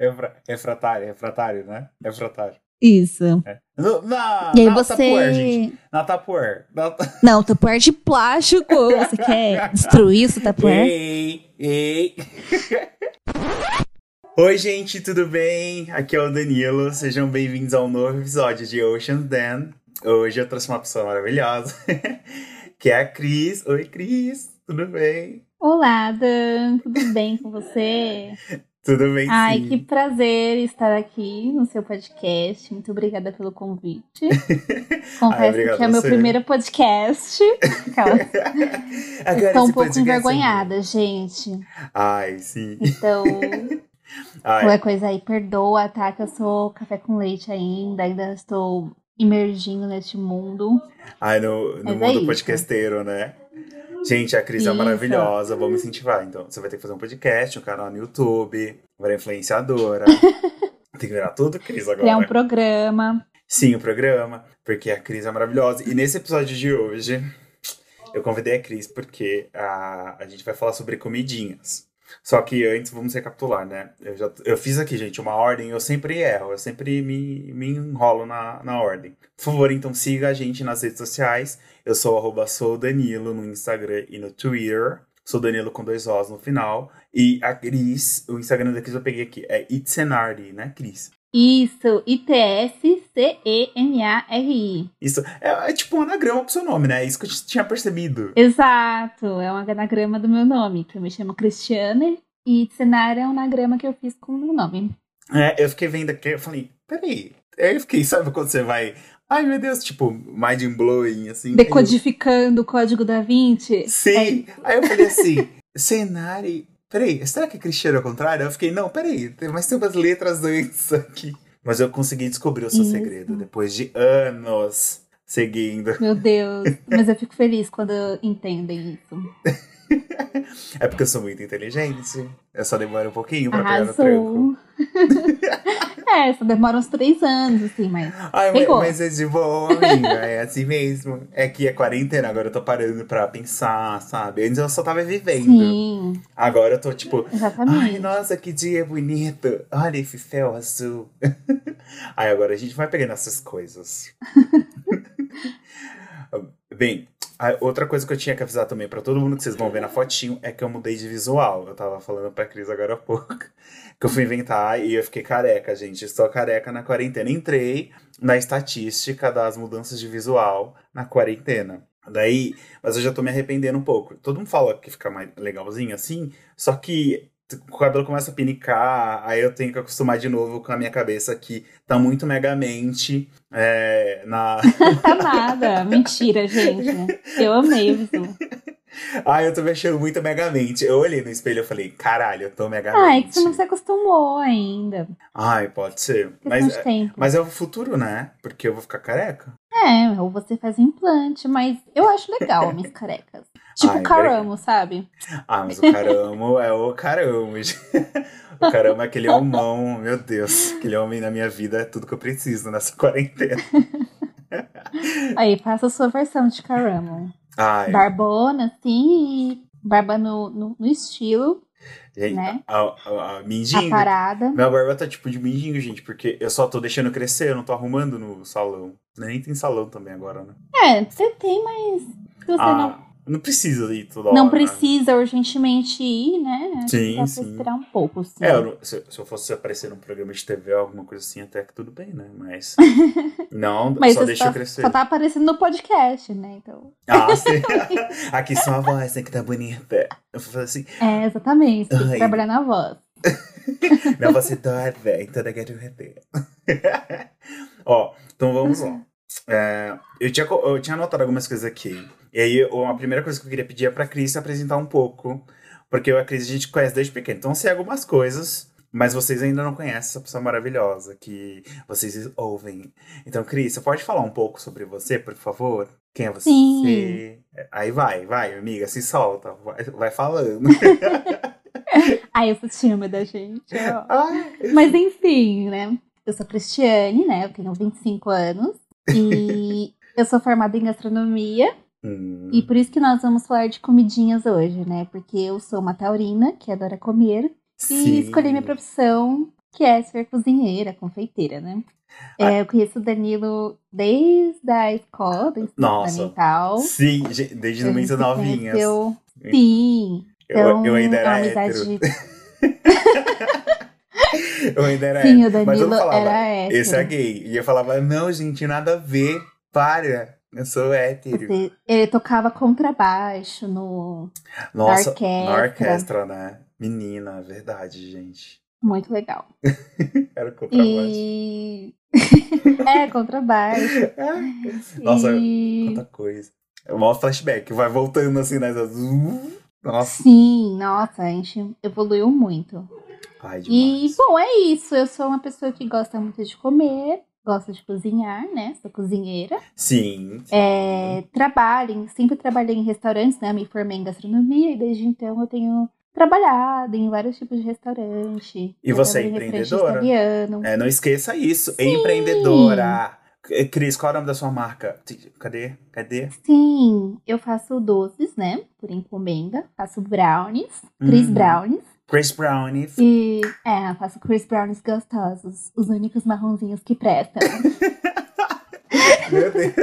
Refra- refratário, refratário, né? Refratário. Isso. É. No, na, E aí na você. Tupperware, gente. Na Tupperware. Na... Não, Tupperware de plástico. Você quer destruir o Tupperware? Ei, ei. Oi, gente, tudo bem? Aqui é o Danilo. Sejam bem-vindos a um novo episódio de Ocean's Den. Hoje eu trouxe uma pessoa maravilhosa, que é a Cris. Oi, Cris. Tudo bem? Olá, Dan, tudo bem com você? Tudo bem, Ai, sim. que prazer estar aqui no seu podcast. Muito obrigada pelo convite. Confesso obrigado que é meu você. primeiro podcast. Estou um pouco é envergonhada, gente. Ai, sim. Então, Ai, qualquer coisa aí, perdoa, tá? Que eu sou café com leite ainda, ainda estou imergindo neste mundo. ai no, no é mundo isso. podcasteiro, né? Gente, a Cris é Isso. maravilhosa. Vamos incentivar. Então, você vai ter que fazer um podcast, um canal no YouTube, virar influenciadora. Tem que virar tudo Cris agora. Criar um programa. Sim, o programa, porque a Cris é maravilhosa. E nesse episódio de hoje, eu convidei a Cris porque a, a gente vai falar sobre comidinhas. Só que antes, vamos recapitular, né? Eu, já, eu fiz aqui, gente, uma ordem, eu sempre erro, eu sempre me, me enrolo na, na ordem. Por favor, então siga a gente nas redes sociais. Eu sou arroba sou Danilo no Instagram e no Twitter. Sou Danilo com dois Os no final. E a Cris, o Instagram da Cris eu peguei aqui, é Itzenardi, né, Cris? Isso, I-T-S-C-E-N-A-R-I. Isso é, é tipo um anagrama pro seu nome, né? Isso que eu tinha percebido. Exato, é um anagrama do meu nome, que eu me chamo Cristiane, e cenário é um anagrama que eu fiz com o meu nome. É, eu fiquei vendo aqui, eu falei, peraí. Aí eu fiquei, sabe quando você vai. Ai meu Deus, tipo, mind blowing, assim. Decodificando o código da Vinci. Eu- Sim. Aí eu falei assim, cenário. Peraí, será que é Cristiano ao contrário? Eu fiquei, não, peraí, tem- mas tem umas letras antes aqui. Mas eu consegui descobrir o seu Isso. segredo depois de anos seguindo. Meu Deus, mas eu fico feliz quando entendem isso. É porque eu sou muito inteligente. Eu só demoro um pouquinho pra pegar no tranco. Arrasou. é, só demora uns três anos, assim, mas. Ai, Pegou. mas é de boa, amiga. É assim mesmo. É que é quarentena, agora eu tô parando pra pensar, sabe? Antes eu só tava vivendo. Sim, Agora eu tô tipo, ai, exatamente. nossa, que dia bonito. Olha esse céu azul. Ai, agora a gente vai pegando essas coisas. Bem, outra coisa que eu tinha que avisar também pra todo mundo que vocês vão ver na fotinho é que eu mudei de visual. Eu tava falando pra Cris agora há pouco. Que eu fui inventar e eu fiquei careca, gente. Estou careca na quarentena. Entrei na estatística das mudanças de visual na quarentena. Daí, mas eu já tô me arrependendo um pouco. Todo mundo fala que fica mais legalzinho assim, só que o cabelo começa a pinicar, aí eu tenho que acostumar de novo com a minha cabeça que tá muito megamente é, na. Tá nada. Mentira, gente. Eu amei o visu. Ai, eu tô me achando muito megamente. Eu olhei no espelho e falei, caralho, eu tô megamente. Ah, é que você não se acostumou ainda. Ai, pode ser. Mas, tempo. mas é o futuro, né? Porque eu vou ficar careca. É, ou você faz implante, mas eu acho legal minhas carecas. Tipo Ai, caramo, sabe? Ah, mas o caramo é o caramo. O caramo é aquele homão, meu Deus. Aquele homem na minha vida é tudo que eu preciso nessa quarentena. Aí, faça a sua versão de caramo. Ai, Barbona, e barba no, no, no estilo, gente, né? a, a, a mindinho. aparada. Minha barba tá tipo de mindinho, gente, porque eu só tô deixando crescer, eu não tô arrumando no salão. Nem tem salão também agora, né? É, você tem, mas você ah, não precisa ir toda hora. não né? precisa urgentemente ir, né? Sim, dá pra sim. esperar um pouco, sim. É, eu não- se, se eu fosse aparecer num programa de TV ou alguma coisa assim, até que tudo bem, né? Mas. Não, Mas só você deixa eu crescer. só tá aparecendo no podcast, né? Então. Ah, sim. Aqui só a voz, né? Que tá bonita. Eu vou fazer assim. É, exatamente. Tem que Ai. trabalhar na voz. Minha voz é doida, então eu quero reter. Ó, então vamos lá. É, eu, tinha, eu tinha anotado algumas coisas aqui. E aí, eu- a primeira coisa que eu queria pedir é pra Cris se apresentar um pouco. Porque eu e a Cris a gente conhece desde pequeno. Então, sei algumas coisas, mas vocês ainda não conhecem essa pessoa maravilhosa que vocês ouvem. Então, Cris, você pode falar um pouco sobre você, por favor? Quem é você? Sim. Aí vai, vai, amiga, se solta. Vai, vai falando. Ai, eu sou tímida, gente. Ai, Mas enfim, né? Eu sou Cristiane, né? Eu tenho 25 anos. E eu sou formada em gastronomia. Hum, E por isso que nós vamos falar de comidinhas hoje, né? Porque eu sou uma taurina que adora comer. E sim. escolhi minha profissão que é ser cozinheira, confeiteira, né? É, eu conheço o Danilo desde a escola, ensino Nossa. fundamental. Sim, desde muito se novinhas. conheceu- Sim. Eu, Então, eu ainda é era uma hétero. amizade. Eu ainda era Sim, o hétero. Mas eu Danilo falava, era hétero. esse é gay. E eu falava, não, gente, nada a ver. Para, eu sou hétero. Você- Ele tocava contrabaixo no. Nossa, orquestra. na orquestra, né? Menina, verdade, gente. Muito legal. Era contrabaixo. E. é, contrabaixo. Nossa, E- quanta coisa. É o maior flashback, vai voltando assim, né? Nossa, Sim, nossa, a gente evoluiu muito. ai, E, bom, é isso. Eu sou uma pessoa que gosta muito de comer, gosta de cozinhar, né? Sou cozinheira. Sim. sim. É, trabalho, em- sempre trabalhei em restaurantes, né? Me formei em gastronomia e desde então eu tenho trabalhado em vários tipos de restaurante. E você é empreendedora? É, não esqueça isso, empreendedora. Eh, Cris, qual é o nome da sua marca? Cadê? Cadê? Sim, eu faço doces, né? Por encomenda. Faço brownies, Chris Uhum. Brownies. Chris Brownies. E, é, eu faço Chris Brownies gostosos. Os únicos marronzinhos que prestam. Meu Deus.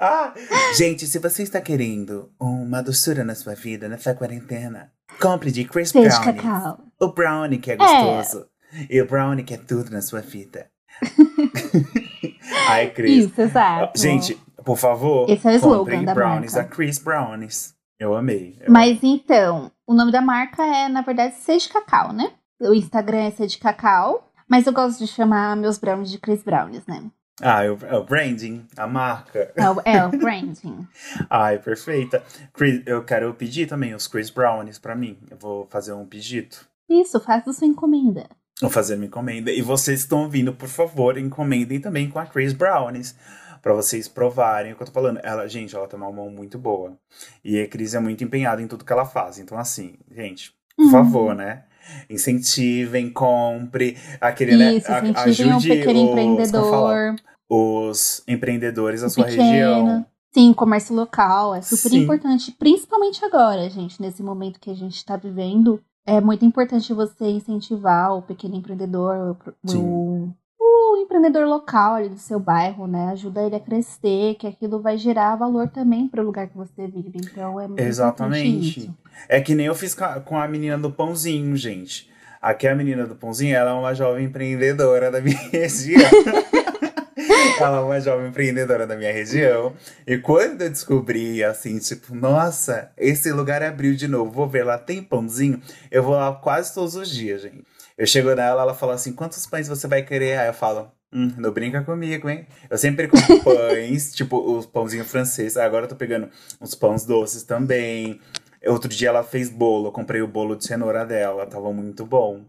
Ah, gente, se você está querendo uma doçura na sua vida, nessa quarentena, compre de Chris Brownies. cacau. O brownie que é gostoso. E o brownie que é tudo na sua vida. Ai, Cris. Isso, exato. Gente, por favor, Esse é o slogan comprem da brownies marca. da Chris Brownies. Eu amei. eu Mas então, o nome da marca é, na verdade, Seja Cacau, né? O Instagram é Seja Cacau. Mas eu gosto de chamar meus brownies de Chris Brownies, né? Ah, é o, branding, a marca. É o, é o branding. Ai, perfeita. Chris, eu quero pedir também os Chris Brownies pra mim. Eu vou fazer um pedido. Isso, faça sua encomenda. Vou fazer uma encomenda. E vocês estão ouvindo, por favor, encomendem também com a Chris Brownies. Pra vocês provarem o que eu tô falando. Ela, gente, ela tem uma mão muito boa. E a Cris é muito empenhada em tudo que ela faz. Então, assim, gente, por Hum. favor, né? Incentivem, compre. Aquele, né? Isso, a- incentivem um ajude pequeno os, empreendedor. os empreendedores da sua pequeno. região. Sim, comércio local é super Sim. importante, principalmente agora, gente, nesse momento que a gente está vivendo. É muito importante você incentivar o pequeno empreendedor, o, o, o empreendedor local ali do seu bairro, né? Ajuda ele a crescer, que aquilo vai gerar valor também para o lugar que você vive. Então é muito importante Exatamente. isso. É que nem eu fiz com a, com a menina do pãozinho, gente. Aqui a menina do pãozinho, ela é uma jovem empreendedora da minha região. ela é uma jovem empreendedora da minha região. E quando eu descobri, assim, tipo, nossa, esse lugar abriu de novo, vou ver lá, tem pãozinho. Eu vou lá quase todos os dias, gente. Eu chego nela, ela fala assim, quantos pães você vai querer? Aí eu falo, hum, não brinca comigo, hein? Eu sempre compro pães, tipo, os pãozinho francês. Agora eu tô pegando uns pães doces também. Outro dia ela fez bolo, eu comprei o bolo de cenoura dela, tava muito bom.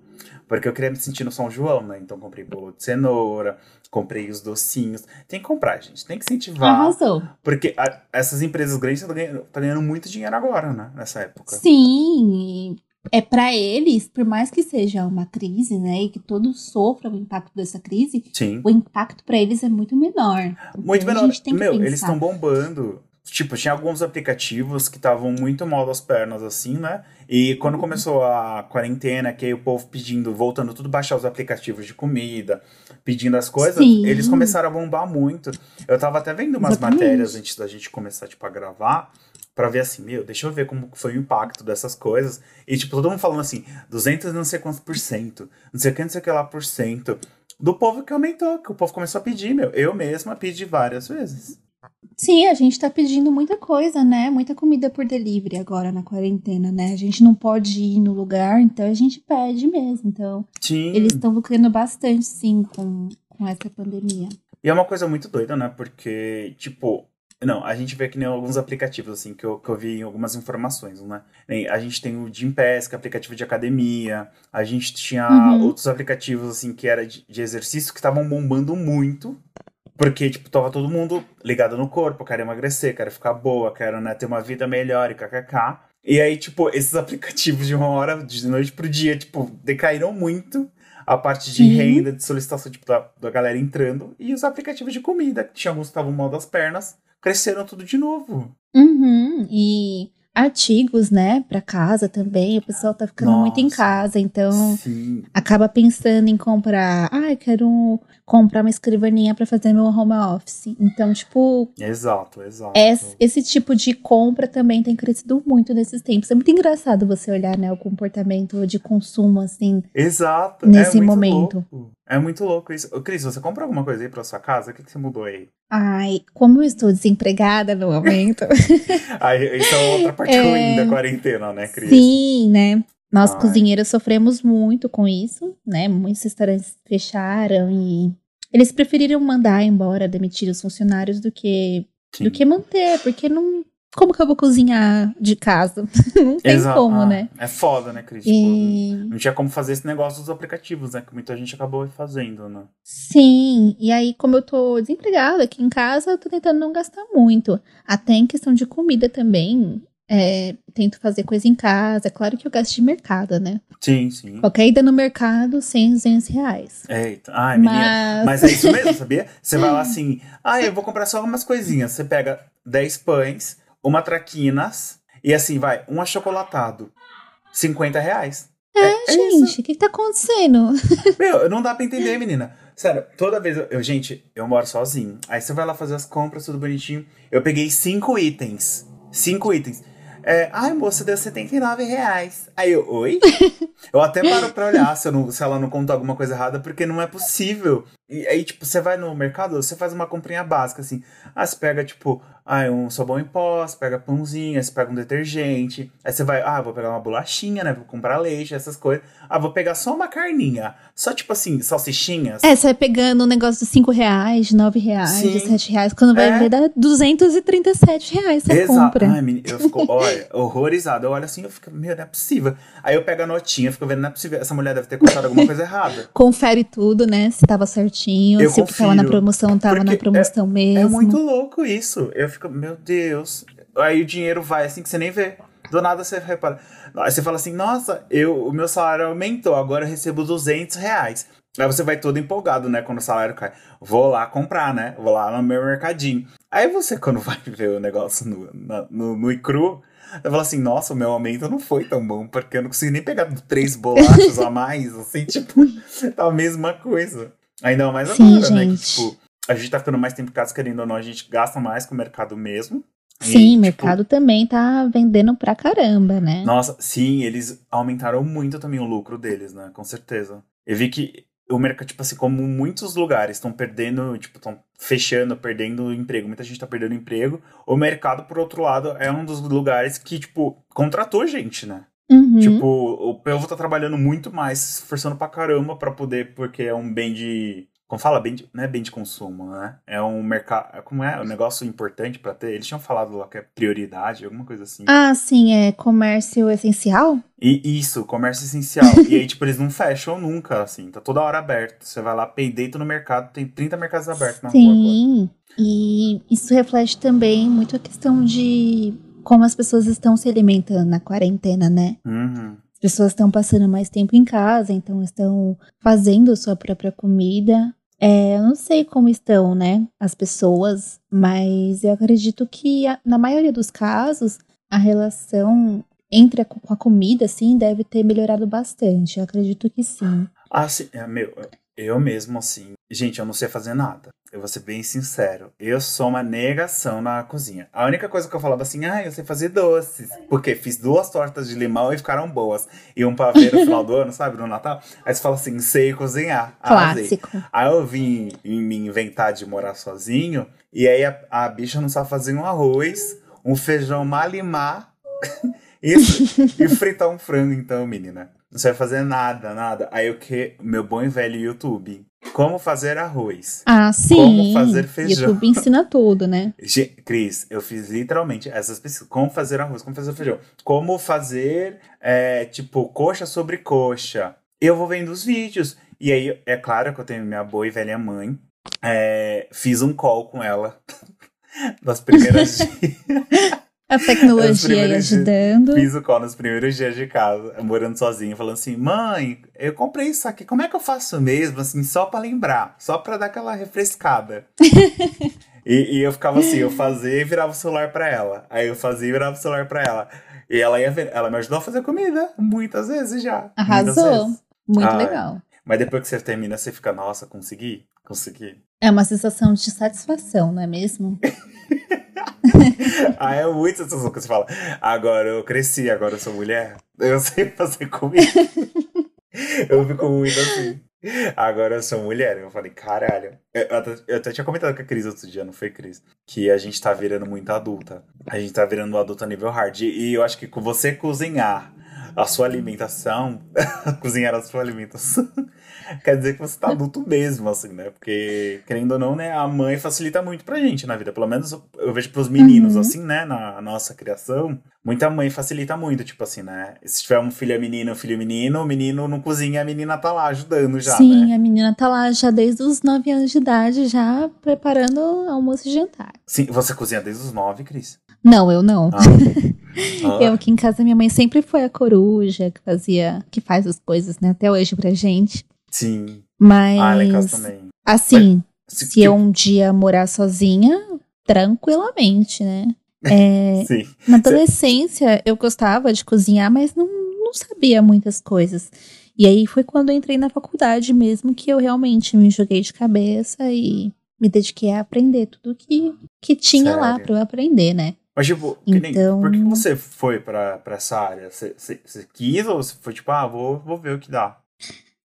Porque eu queria me sentir no São João, né? Então comprei bolo de cenoura, comprei os docinhos. Tem que comprar, gente, tem que incentivar. Arrasou. Porque a- essas empresas grandes estão ganhando, tá ganhando muito dinheiro agora, né? Nessa época. Sim, é para eles, por mais que seja uma crise, né, e que todos sofram o impacto dessa crise, Sim. o impacto para eles é muito menor. Muito Então, menor. Meu, pensar. eles estão bombando. Tipo, tinha alguns aplicativos que estavam muito mal das pernas, assim, né? E quando Uhum. começou a quarentena, que aí o povo pedindo, voltando tudo baixar os aplicativos de comida, pedindo as coisas, Sim. eles começaram a bombar muito. Eu tava até vendo umas Exatamente. matérias antes da gente começar, tipo, a gravar, pra ver assim, meu, deixa eu ver como foi o impacto dessas coisas. E, tipo, todo mundo falando assim, 200 não sei quantos por cento, não sei o que, não sei o que lá por cento. Do povo que aumentou, que o povo começou a pedir, meu. Eu mesma pedi várias vezes. Sim, a gente tá pedindo muita coisa, né? Muita comida por delivery agora na quarentena, né? A gente não pode ir no lugar, então a gente pede mesmo. Então, Sim. eles estão lucrando bastante, sim, com, com essa pandemia. E é uma coisa muito doida, né? Porque, tipo, não, a gente vê que nem alguns aplicativos, assim, que eu, que eu vi em algumas informações, né? A gente tem o Gympass, que é aplicativo de academia. A gente tinha Uhum. outros aplicativos, assim, que era de, de exercício, que estavam bombando muito. Porque, tipo, tava todo mundo ligado no corpo, quero emagrecer, quero ficar boa, quero, né, ter uma vida melhor e kkk. E aí, tipo, esses aplicativos de uma hora, de noite pro dia, tipo, decaíram muito a parte de Sim. renda, de solicitação, tipo, da, da galera entrando. E os aplicativos de comida, que tinha alguns que estavam mal das pernas, cresceram tudo de novo. Uhum, e artigos, né, para casa também. O pessoal tá ficando muito em Nossa. casa, então Sim. acaba pensando em comprar. Ah, eu quero comprar uma escrivaninha para fazer meu home office. Então, tipo, Exato, exato. es- esse tipo de compra também tem crescido muito nesses tempos. É muito engraçado você olhar, né, o comportamento de consumo, assim. Exato. Nesse é momento. louco. É muito louco isso. Cris, você comprou alguma coisa aí pra sua casa? O que, que você mudou aí? Ai, como eu estou desempregada no momento. Aí, isso é outra parte É. ruim da quarentena, né, Cris? Sim, né? Nós Ai. cozinheiros sofremos muito com isso, né? Muitos restaurantes fecharam e eles preferiram mandar embora, demitir os funcionários do que Sim. do que manter, porque não como que eu vou cozinhar de casa? não tem Exato. como, Ah, né? É foda, né, Cris? Tipo, E não tinha como fazer esse negócio dos aplicativos, né? Que muita gente acabou fazendo, né? sim, e aí como eu tô desempregada aqui em casa, eu tô tentando não gastar muito. Até em questão de comida também, é, tento fazer coisa em casa. É claro que eu gasto de mercado, né? Sim, sim. Qualquer ida no mercado, 100, 200 reais. Eita. Ai, menina. Mas, Mas é isso mesmo, sabia? Você vai lá assim, ah, eu vou comprar só algumas coisinhas. Você pega 10 pães, uma traquinas e assim, vai, um achocolatado. 50 reais. É, gente, o que, que tá acontecendo? Meu, não dá pra entender, menina. Sério, toda vez. Eu, eu- gente, eu moro sozinho. Aí você vai lá fazer as compras, tudo bonitinho. Eu peguei cinco itens. Cinco itens. É, ai, moça, deu 79 reais. Aí eu, oi? eu até paro pra olhar se, não- se ela não contou alguma coisa errada, porque não é possível. E aí, tipo, você vai no mercado, você faz uma comprinha básica, assim. Ah, você pega, tipo, ah, um sabão em pó, você pega pãozinho, aí você pega um detergente. Aí você vai, ah, vou pegar uma bolachinha, né? Vou comprar leite, essas coisas. Ah, vou pegar só uma carninha. Só, tipo assim, salsichinhas. É, você vai pegando um negócio de 5 reais, de 9 reais, de Sim. 7 reais. Quando vai É. ver, dá 237 reais você Exato. compra. Ai, menina, eu fico, olha, horrorizado. Eu olho assim, eu fico, meu, não é possível. Aí eu pego a notinha, fico vendo, não é possível. Essa mulher deve ter contado alguma coisa errada. Confere tudo, né? Se tava certinho, Eu se o que tava na promoção tava na promoção mesmo. É muito louco isso. Eu fico, meu Deus. Aí o dinheiro vai assim que você nem vê. Do nada você repara. Aí você fala assim, nossa, eu, o meu salário aumentou, agora eu recebo 200 reais. Aí você vai todo empolgado, né, quando o salário cai. Vou lá comprar, né? Vou lá no meu mercadinho. Aí você, quando vai ver o negócio no, na- no, no icru, eu falo assim, nossa, o meu aumento não foi tão bom, porque eu não consegui nem pegar três bolachas a mais, assim, tipo, tá a mesma coisa. Ainda mais Sim, agora, né? Que, gente. tipo, a gente tá ficando mais tempo em casa, querendo ou não, a gente gasta mais com o mercado mesmo. E, Sim, tipo, o mercado também tá vendendo pra caramba, né? Nossa, sim, eles aumentaram muito também o lucro deles, né? Com certeza. Eu vi que o mercado, tipo assim, como muitos lugares estão perdendo, tipo, estão fechando, perdendo emprego, muita gente tá perdendo emprego. O mercado, por outro lado, é um dos lugares que, tipo, contratou gente, né? Uhum. Tipo, o povo tá trabalhando muito mais, se esforçando pra caramba pra poder, porque é um bem de. Como fala? Bem de, não é bem de consumo, né? É um mercado. Como é? Um negócio importante pra ter. Eles tinham falado lá que é prioridade, alguma coisa assim. Ah, sim, é comércio essencial? E isso, comércio essencial. e aí, tipo, eles não fecham nunca, assim. Tá toda hora aberto. Você vai lá, peideito no mercado, tem 30 mercados abertos na rua. Sim, e isso reflete também muito a questão de como as pessoas estão se alimentando na quarentena, né? Uhum. As pessoas estão passando mais tempo em casa, então estão fazendo sua própria comida. É, eu não sei como estão, né, as pessoas, mas eu acredito que a- na maioria dos casos a relação entre a, co- com a comida, assim, deve ter melhorado bastante. Eu acredito que sim. Ah, sim. É, meu, eu mesmo, assim. Gente, eu não sei fazer nada. Eu vou ser bem sincero. Eu sou uma negação na cozinha. A única coisa que eu falava assim, ah, eu sei fazer doces. Porque fiz duas tortas de limão e ficaram boas. E um pavê no final do ano, sabe, no Natal. Aí você fala assim, sei cozinhar. Arrasei. Clássico. Aí eu vim me inventar de morar sozinho. E aí a, a bicha não sabe fazer um arroz, um feijão malimar. Isso, e fritar um frango, então, menina. Não sei fazer nada, nada. Aí o que? Meu bom e velho YouTube. Como fazer arroz. Ah, sim. Como fazer feijão. YouTube ensina tudo, né? Cris, eu fiz literalmente essas pesquisas. Como fazer arroz, como fazer feijão. Como fazer, é, tipo, coxa sobre coxa. Eu vou vendo os vídeos. E aí, é claro que eu tenho minha boa e velha mãe. É, fiz um call com ela. Nas primeiras dias. A tecnologia aí dias. ajudando. Fiz o call nos primeiros dias de casa, morando sozinho, falando assim: mãe, eu comprei isso aqui, como é que eu faço mesmo? Assim, só pra lembrar, só pra dar aquela refrescada. E, e eu ficava assim, eu fazia e virava o celular pra ela. Aí eu fazia e virava o celular pra ela. E ela ia ver, ela me ajudou a fazer comida muitas vezes já. Arrasou. vezes. Muito Ah, legal. Mas depois que você termina, você fica, nossa, consegui? Consegui. É uma sensação de satisfação, não é mesmo? ah, é muito sensação que você fala. Agora eu cresci, agora eu sou mulher. Eu sei fazer comida. eu fico muito assim. Agora eu sou mulher. Eu falei, caralho. Eu, eu até, tinha comentado com a Cris outro dia, não foi, Cris? Que a gente tá virando muito adulta. A gente tá virando um adulto a nível hard. E eu acho que com você cozinhar a sua alimentação, cozinhar a sua alimentação, quer dizer que você tá adulto mesmo, assim, né? Porque, querendo ou não, né, a mãe facilita muito pra gente na vida. Pelo menos eu vejo pros meninos, Uhum. assim, né, na nossa criação. Muita mãe facilita muito, tipo assim, né? Se tiver um filho é menino, um filho é menino, o menino não cozinha, a menina tá lá ajudando já, Sim, né? a menina tá lá já desde os 9 anos de idade, já preparando almoço e jantar. Sim, você cozinha desde os nove, Cris? Não, eu não. Ah. Ah, Eu aqui em casa, minha mãe sempre foi a coruja que fazia, que faz as coisas, né, até hoje pra gente. Sim. Mas, Ah, lá em casa também. assim, Se- se eu um dia morar sozinha, tranquilamente, né? É, Sim. na adolescência, eu gostava de cozinhar, mas não, não sabia muitas coisas. E aí foi quando eu entrei na faculdade mesmo que eu realmente me joguei de cabeça e me dediquei a aprender tudo que, que tinha lá Sério? pra eu aprender, né? Mas, tipo, nem- Então- por que que você foi pra, pra essa área? Você, você, você quis ou você foi tipo, ah, vou, vou ver o que dá?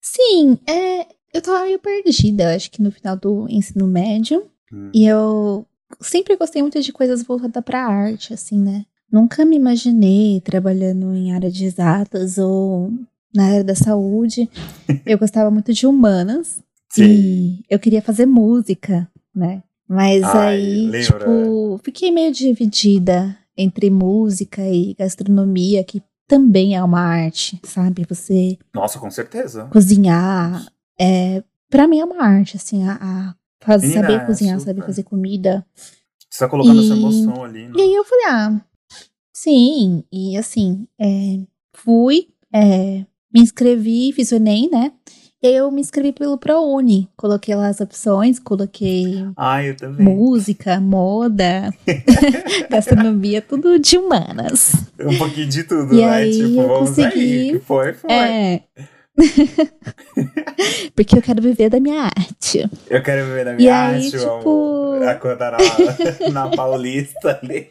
Sim, é, eu tava meio perdida, acho que no final do ensino médio. Hum. E eu sempre gostei muito de coisas voltadas pra arte, assim, né? Nunca me imaginei trabalhando em área de exatas ou na área da saúde. eu gostava muito de humanas Sim. e eu queria fazer música, né? Mas Ai, aí, lembra? tipo, fiquei meio dividida entre música e gastronomia, que também é uma arte, sabe? Você Nossa, com certeza. cozinhar, é, para mim é uma arte, assim, a, a fazer, Menina, saber cozinhar, super. saber fazer comida. Você tá colocando E- essa emoção ali, né? E aí eu falei, ah, sim, e assim, é, fui, é, me inscrevi, fiz o Enem, né? E aí eu me inscrevi pelo ProUni, coloquei lá as opções, coloquei Ah, música, moda, gastronomia, tudo de humanas. Um pouquinho de tudo, E né? aí tipo, eu vamos consegui- aí. Que foi, foi. É. Porque eu quero viver da minha arte. Eu quero ver na E minha aí, arte, tipo- amor. Acordar na, na Paulista ali,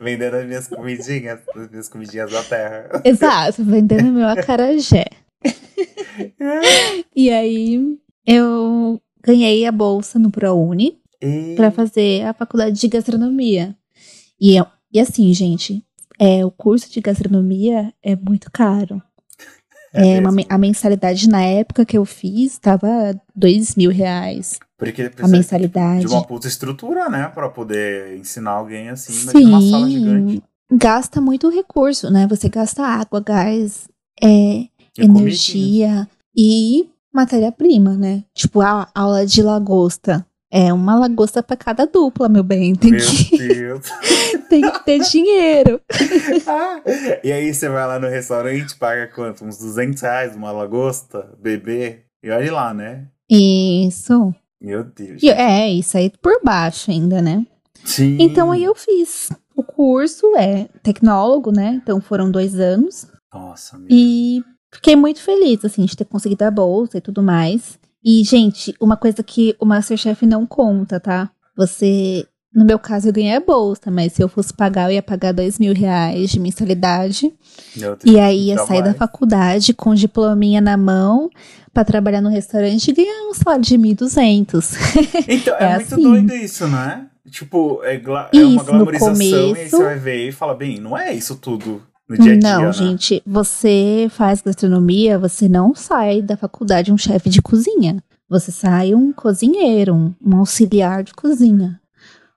vendendo as minhas comidinhas, as minhas comidinhas da terra. Exato, vendendo meu acarajé. E aí eu ganhei a bolsa no ProUni E... pra fazer a faculdade de gastronomia. E, eu- e assim, gente, é, o curso de gastronomia é muito caro. É, uma mesmo. me- a mensalidade na época que eu fiz tava dois mil reais. Porque A mensalidade. de uma puta estrutura, né? Pra poder ensinar alguém assim, imagina uma sala gigante. Sim, gasta muito recurso, né? Você gasta água, gás, é. Energia e matéria-prima, né? Tipo, a aula de lagosta. É uma lagosta pra cada dupla, meu bem. Tem, Meu que, Deus. tem que ter dinheiro. Ah, e aí você vai lá no restaurante, paga quanto? Uns 200 reais uma lagosta, bebê. E olha lá, né? Isso. Meu Deus. E, é, isso aí por baixo ainda, né? Sim. Então aí eu fiz. O curso é tecnólogo, né? Então foram dois anos. Nossa, meu. E fiquei muito feliz, assim, de ter conseguido a bolsa e tudo mais. E, gente, uma coisa que o Masterchef não conta, tá? Você. No meu caso, eu ganhei a bolsa, mas se eu fosse pagar, eu ia pagar dois mil reais de mensalidade. E aí ia sair da faculdade com diplominha na mão pra trabalhar no restaurante e ganhar um salário de 1.200. Então, é, É muito assim. doido isso, né? Tipo, é, gla- é uma Isso, glamorização e aí começo- você vai ver e fala, bem, não é isso tudo no dia a dia, não, né? gente, você faz gastronomia, você não sai da faculdade um chefe de cozinha. Você sai um cozinheiro, um, um auxiliar de cozinha.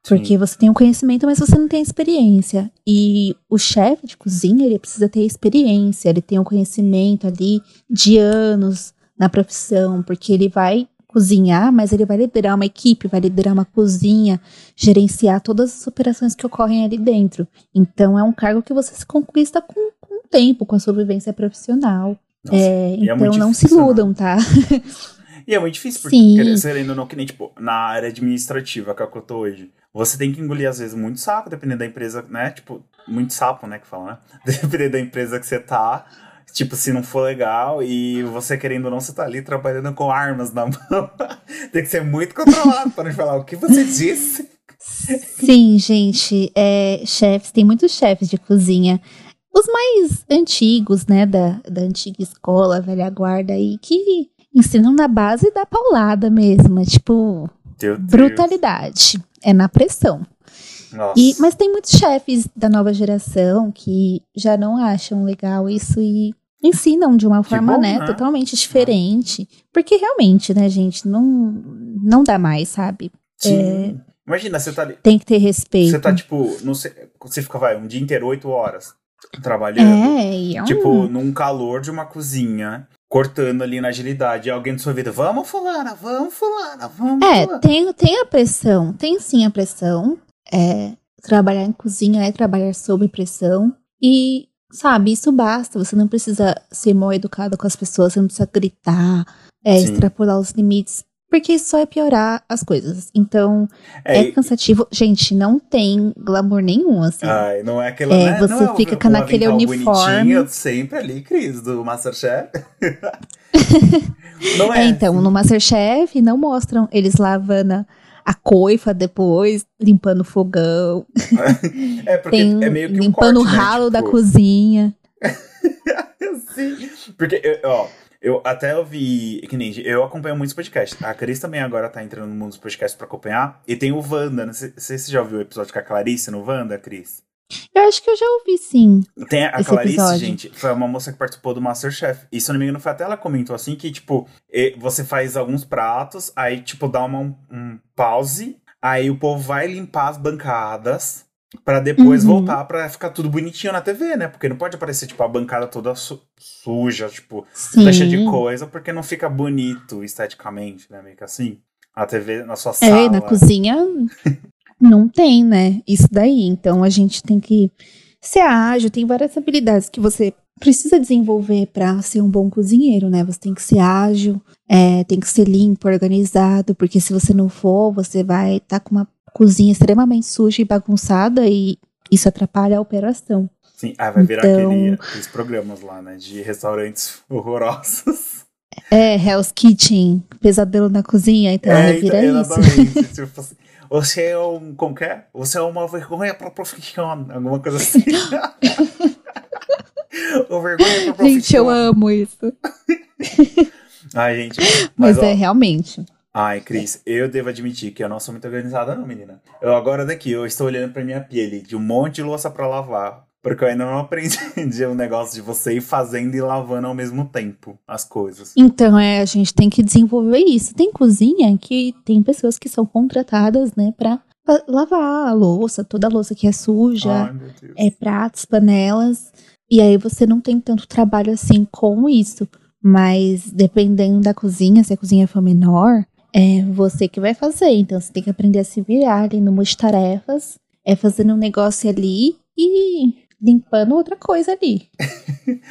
Sim. Porque você tem o conhecimento, mas você não tem experiência. E o chefe de cozinha, ele precisa ter experiência, ele tem o conhecimento ali de anos na profissão, porque ele vai cozinhar, mas ele vai liderar uma equipe, vai liderar uma cozinha, gerenciar todas as operações que ocorrem ali dentro. Então é um cargo que você se conquista com, com o tempo, com a sua vivência profissional. Nossa, É, é então muito não se difícil, né? iludam, tá? E é muito difícil, porque Sim. querendo ou não, que nem, tipo, na área administrativa que é o que eu tô hoje. você tem que engolir, às vezes, muito sapo, dependendo da empresa, né? Tipo, muito sapo, né? Que fala, né? Dependendo da empresa que você tá. Tipo, se não for legal e você querendo ou não, você tá ali trabalhando com armas na mão. tem que ser muito controlado para não falar o que você disse. Sim, gente. É, chefes, tem muitos chefes de cozinha. Os mais antigos, né, da, da antiga escola, velha guarda aí, que ensinam na base da paulada mesmo. É tipo, brutalidade. É na pressão. E, mas tem muitos chefes da nova geração que já não acham legal isso e ensinam de uma forma, bom, né, né? totalmente diferente. Porque realmente, né, gente, não, não dá mais, sabe? Sim. Imagina, você tá ali. Tem que ter respeito. Você tá, tipo, não sei, você fica, vai, um dia inteiro, oito horas, trabalhando. É, e é um... Tipo, num calor de uma cozinha, cortando ali na agilidade, e alguém do seu ouvido, vamos fulana, vamos fulana, vamos É, fulana. tem, tem a pressão, tem sim a pressão. É, trabalhar em cozinha é trabalhar sob pressão. E, sabe, isso basta. Você não precisa ser mal educado com as pessoas, você não precisa gritar, é, extrapolar os limites. Porque isso só é piorar as coisas. Então, É, é, cansativo. Gente, não tem glamour nenhum, assim. Ai, não é aquela. É, né? você não é fica com naquele uniforme. sempre ali, Cris, do Masterchef. não É, é. então, assim. no Masterchef não mostram eles lavando a- coifa depois, limpando o fogão, É porque tem é meio que um limpando corte, o né? ralo da Tipo, cozinha. Sim. Porque, ó, eu até ouvi. Que nem eu acompanho muitos podcasts. A Cris também agora tá entrando no mundo dos podcasts pra acompanhar. E tem o Wanda. Não sei se você já ouviu o episódio com a Clarice no Wanda, Cris. Eu acho que eu já ouvi, sim. Tem a Clarice, episódio. gente, foi uma moça que participou do Masterchef. E se eu não me engano, foi até ela comentou assim que, tipo, você faz alguns pratos, aí, tipo, dá uma, um pause, aí o povo vai limpar as bancadas pra depois Uhum. voltar pra ficar tudo bonitinho na TV, né? Porque não pode aparecer, tipo, a bancada toda su- suja, tipo, cheia de coisa, porque não fica bonito esteticamente, né? Meio que assim. A TV na sua sala. É, na cozinha não tem, né? Isso daí. Então a gente tem que ser ágil, tem várias habilidades que você precisa desenvolver pra ser um bom cozinheiro, né? Você tem que ser ágil, é, tem que ser limpo, organizado, porque se você não for, você vai estar com uma cozinha extremamente suja e bagunçada e isso atrapalha a operação. Sim, ah, vai virar Então- aquele, aqueles programas lá, né? De restaurantes horrorosos. É, Hell's Kitchen, pesadelo na cozinha, então É, vira então, isso. exatamente. tipo assim, você é um. Como que é? Você é uma vergonha pra profissão. Alguma coisa assim. o vergonha pra Gente, eu profissão. amo isso. Ai, gente. Mas, Mas, ó, é realmente. Ai, Cris, eu devo admitir que eu não sou muito organizada, não, menina. Eu agora daqui, eu estou olhando pra minha pele de um monte de louça pra lavar. Porque eu ainda não aprendi o negócio de você ir fazendo e lavando ao mesmo tempo as coisas. Então, é, a gente tem que desenvolver isso. Tem cozinha que tem pessoas que são contratadas, né, pra lavar a louça, toda a louça que é suja, Ai, meu Deus. é pratos, panelas. E aí você não tem tanto trabalho assim com isso. Mas dependendo da cozinha, se a cozinha for menor, é você que vai fazer. Então você tem que aprender a se virar ali no tarefas, é fazendo um negócio ali e limpando outra coisa ali.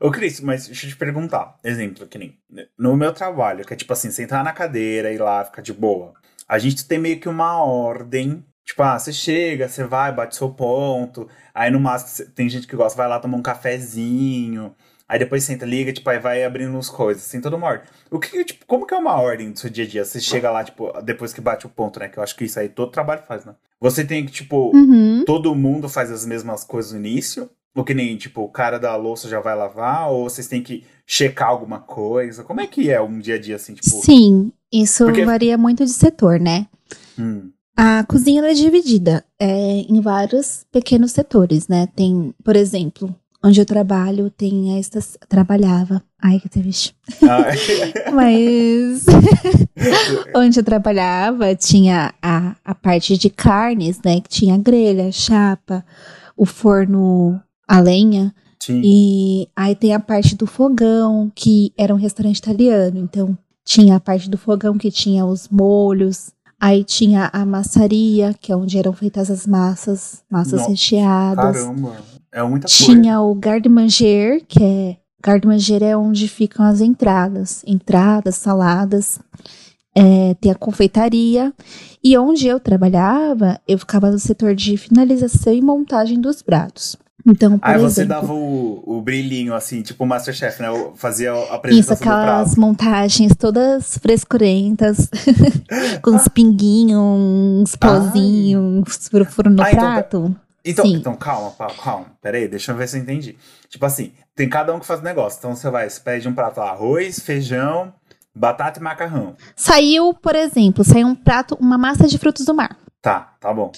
Ô, Cris, mas deixa eu te perguntar. Exemplo, que nem no meu trabalho, que é tipo assim, sentar na cadeira e lá ficar de boa. A gente tem meio que uma ordem. Tipo, ah, você chega, você vai, bate seu ponto. Aí no máximo tem gente que gosta, vai lá tomar um cafezinho. Aí depois senta, liga, tipo, aí vai abrindo as coisas, assim, toda uma ordem. O que, tipo, como que é uma ordem do seu dia a dia? Você chega lá, tipo, depois que bate o ponto, né? Que eu acho que isso aí todo trabalho faz, né? Você tem que, tipo, Uhum. todo mundo faz as mesmas coisas no início? Ou que nem, tipo, o cara da louça já vai lavar? Ou vocês têm que checar alguma coisa? Como é que é um dia a dia, assim, tipo... Sim, isso Porque- varia muito de setor, né? Hum, A cozinha é dividida é, em vários pequenos setores, né? Tem, por exemplo, onde eu trabalho, tem a estação. Trabalhava. Ai, que triste. ah, Mas onde eu trabalhava tinha a, a parte de carnes, né? Que tinha a grelha, a chapa, o forno a lenha. sim. E aí tem a parte do fogão, que era um restaurante italiano. Então, tinha a parte do fogão que tinha os molhos. Aí tinha a massaria, que é onde eram feitas as massas, massas Nossa, recheadas. Caramba, é muita coisa. Tinha o garde-manger, que é... Garde-manger é onde ficam as entradas. Entradas, saladas. é, tem a confeitaria. E onde eu trabalhava, eu ficava no setor de finalização e montagem dos pratos. Então, por Aí exemplo, você dava o, o brilhinho, assim, tipo o Masterchef, né? Eu Fazia a isso, apresentação do aquelas montagens todas frescurentas, com uns pinguinhos, uns pozinhos, frufru no Ah, então- prato. Então, Sim. então, calma, Paulo, calma. Pera aí, deixa eu ver se eu entendi. Tipo assim, tem cada um que faz um negócio. Então você vai, você pede um prato lá, arroz, feijão, batata e macarrão. Saiu, por exemplo, saiu um prato, uma massa de frutos do mar. Tá, tá bom.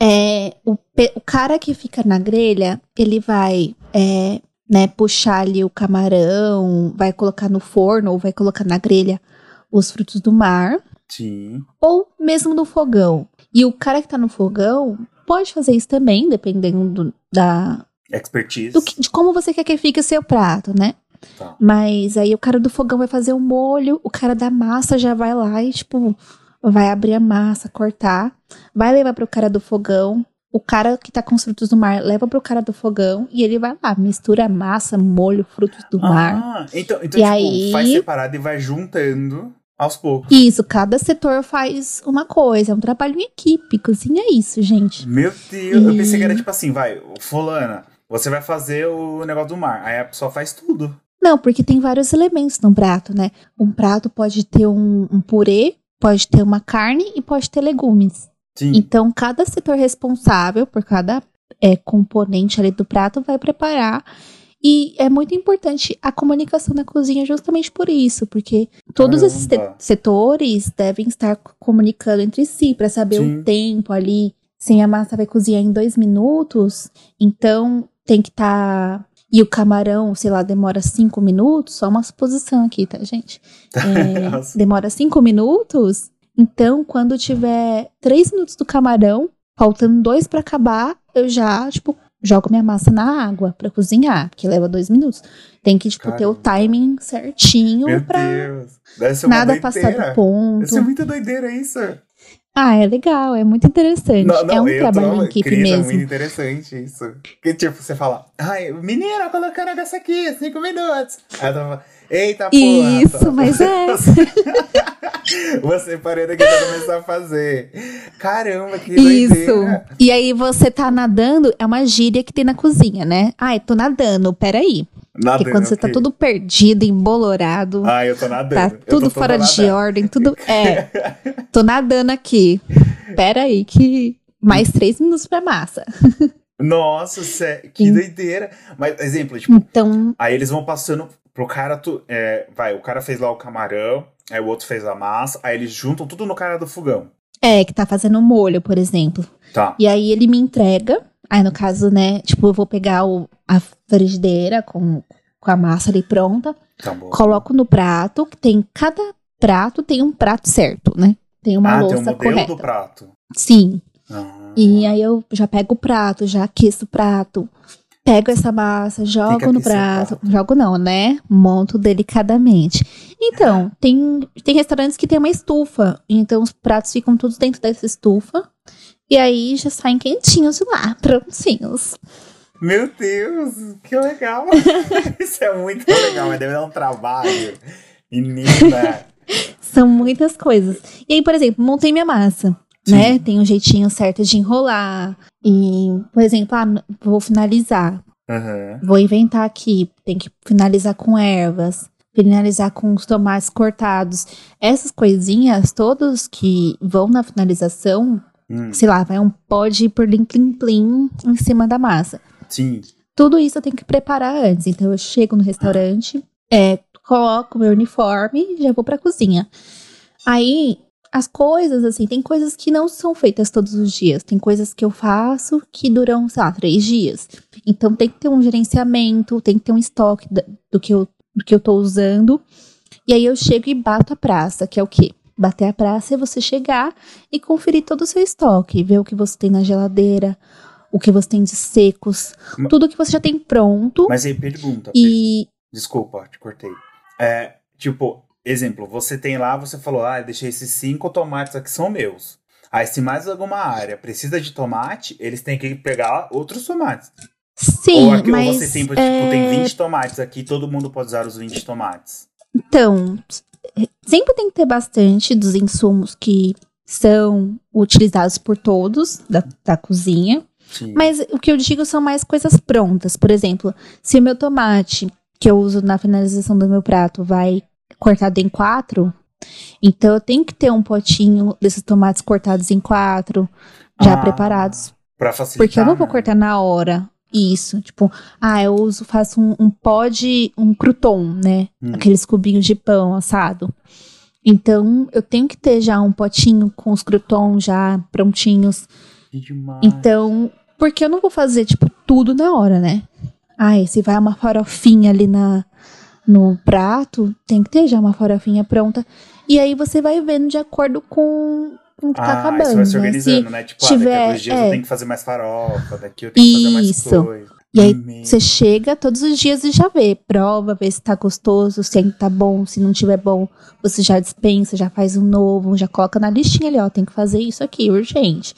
É, o, o cara que fica na grelha, ele vai é, né, puxar ali o camarão, vai colocar no forno ou vai colocar na grelha os frutos do mar, Sim. ou mesmo no fogão. E o cara que tá no fogão pode fazer isso também, dependendo do- da, Expertise. do que- de como você quer que fique o seu prato, né? Tá. Mas aí o cara do fogão vai fazer o molho, o cara da massa já vai lá e, tipo, vai abrir a massa, cortar, vai levar pro cara do fogão. O cara que tá com os frutos do mar leva pro cara do fogão e ele vai lá, mistura massa, molho, frutos do mar. Ah, então, então E tipo, aí- faz separado e vai juntando aos poucos. Isso, cada setor faz uma coisa, é um trabalho em equipe, cozinha é isso, gente. Meu Deus, eu pensei que era E- tipo assim, vai, fulana, você vai fazer o negócio do mar. Aí a pessoa faz tudo. Não, porque tem vários elementos no prato, né? Um prato pode ter um, um purê, pode ter uma carne e pode ter legumes. Sim. Então, cada setor responsável por cada é, componente ali do prato vai preparar. E é muito importante a comunicação na cozinha justamente por isso, porque todos esses Caramba. setores devem estar co- comunicando entre si para saber Sim. o tempo ali. Se a massa vai cozinhar em dois minutos, então tem que estar. E o camarão, sei lá, demora cinco minutos, só uma suposição aqui, tá, gente? É, demora cinco minutos. Então, quando tiver três minutos do camarão, faltando dois pra acabar, eu já, tipo, jogo minha massa na água pra cozinhar, porque leva dois minutos. Tem que, tipo, ter o timing certinho Meu pra Deus. Nada passar do ponto. Deve ser muito doideira isso. Ah, é legal, é muito interessante. é um trabalho em equipe Cris, É mesmo. muito interessante isso. Que tipo, você fala, ai, menina, o negócio aqui, cinco minutos. Aí eu tava, eita porra. Isso, mas é. Você parando aqui pra começar a fazer. Caramba, que Isso. doideira. E aí você tá nadando, é uma gíria que tem na cozinha, né? Ai, tô nadando, peraí. Nadando, Porque quando você tá tudo perdido, embolorado, Ah, eu tô nadando. tá tudo fora de ordem, tudo. É. Tô nadando aqui. Peraí, que. Mais três minutos pra massa. Nossa, que doideira. Mas, exemplo, tipo, Então, aí eles vão passando pro cara, tu, é, vai, o cara fez lá o camarão, aí o outro fez a massa, aí eles juntam tudo no cara do fogão. é, que tá fazendo molho, por exemplo. Tá. E aí ele me entrega. Aí, no caso, né, tipo, eu vou pegar o, a frigideira com, com a massa ali pronta, Tá bom. coloco no prato, que tem. Cada prato tem um prato certo, né? Tem uma ah, louça tem o modelo correta. do prato. Sim. Ah. E aí eu já pego o prato, já aqueço o prato, pego essa massa, jogo no prato. prato. Jogo não, né? Monto delicadamente. Então, tem, tem restaurantes que tem uma estufa. Então os pratos ficam todos dentro dessa estufa. E aí já saem quentinhos de lá, prontinhos. Meu Deus, que legal. Isso é muito legal, mas deve dar um trabalho. Menina. São muitas coisas. E aí, por exemplo, montei minha massa. Sim. Né? Tem um jeitinho certo de enrolar. E, por exemplo, ah, vou finalizar. Aham. Vou inventar aqui. Tem que finalizar com ervas. Finalizar com os tomates cortados. Essas coisinhas, todos que vão na finalização, Hum, sei lá, vai um pó de plim plim plim em cima da massa. sim. Tudo isso eu tenho que preparar antes. Então eu chego no restaurante, é, coloco meu uniforme e já vou pra cozinha. Aí, as coisas, assim, tem coisas que não são feitas todos os dias. Tem coisas que eu faço que duram, sei lá, três dias. Então tem que ter um gerenciamento, tem que ter um estoque do que eu, do que eu tô usando. E aí eu chego e bato a praça, que é o quê? Bater a praça é você chegar e conferir todo o seu estoque, ver o que você tem na geladeira, o que você tem de secos, Ma- tudo que você já tem pronto. Mas aí pergunta. E Desculpa, te cortei. É, tipo, exemplo, você tem lá, você falou, ah, eu deixei esses cinco tomates aqui são meus. Aí, se mais alguma área precisa de tomate, eles têm que pegar outros tomates. sim, ou, aqui, mas ou você tem, tipo, é, tem 20 tomates aqui, todo mundo pode usar os 20 tomates. então sempre tem que ter bastante dos insumos que são utilizados por todos da, da cozinha. Sim. Mas o que eu digo são mais coisas prontas. Por exemplo, se o meu tomate, que eu uso na finalização do meu prato, vai cortado em quatro, então eu tenho que ter um potinho desses tomates cortados em quatro, já Ah, preparados. Pra facilitar. Porque eu não vou né? cortar na hora. Isso, tipo, ah, eu uso, faço um, um pó de um crouton, né? Hum. Aqueles cubinhos de pão assado. Então, eu tenho que ter já um potinho com os croutons já prontinhos. Que demais. Então, porque eu não vou fazer, tipo, tudo na hora, né? Ai, se vai uma farofinha ali na, no prato, tem que ter já uma farofinha pronta. E aí você vai vendo de acordo com, com o que tá ah, acabando. isso vai se né? organizando, Se- né? Tipo, ah, tiver- daqui a dois dias eu é. tenho que fazer mais farofa, daqui eu tenho que fazer mais Isso. coisa. E aí Meu. Você chega todos os dias e já vê, prova, vê se tá gostoso, se ainda tá bom, se não tiver bom, você já dispensa, já faz um novo, já coloca na listinha ali, ó, tem que fazer isso aqui, urgente.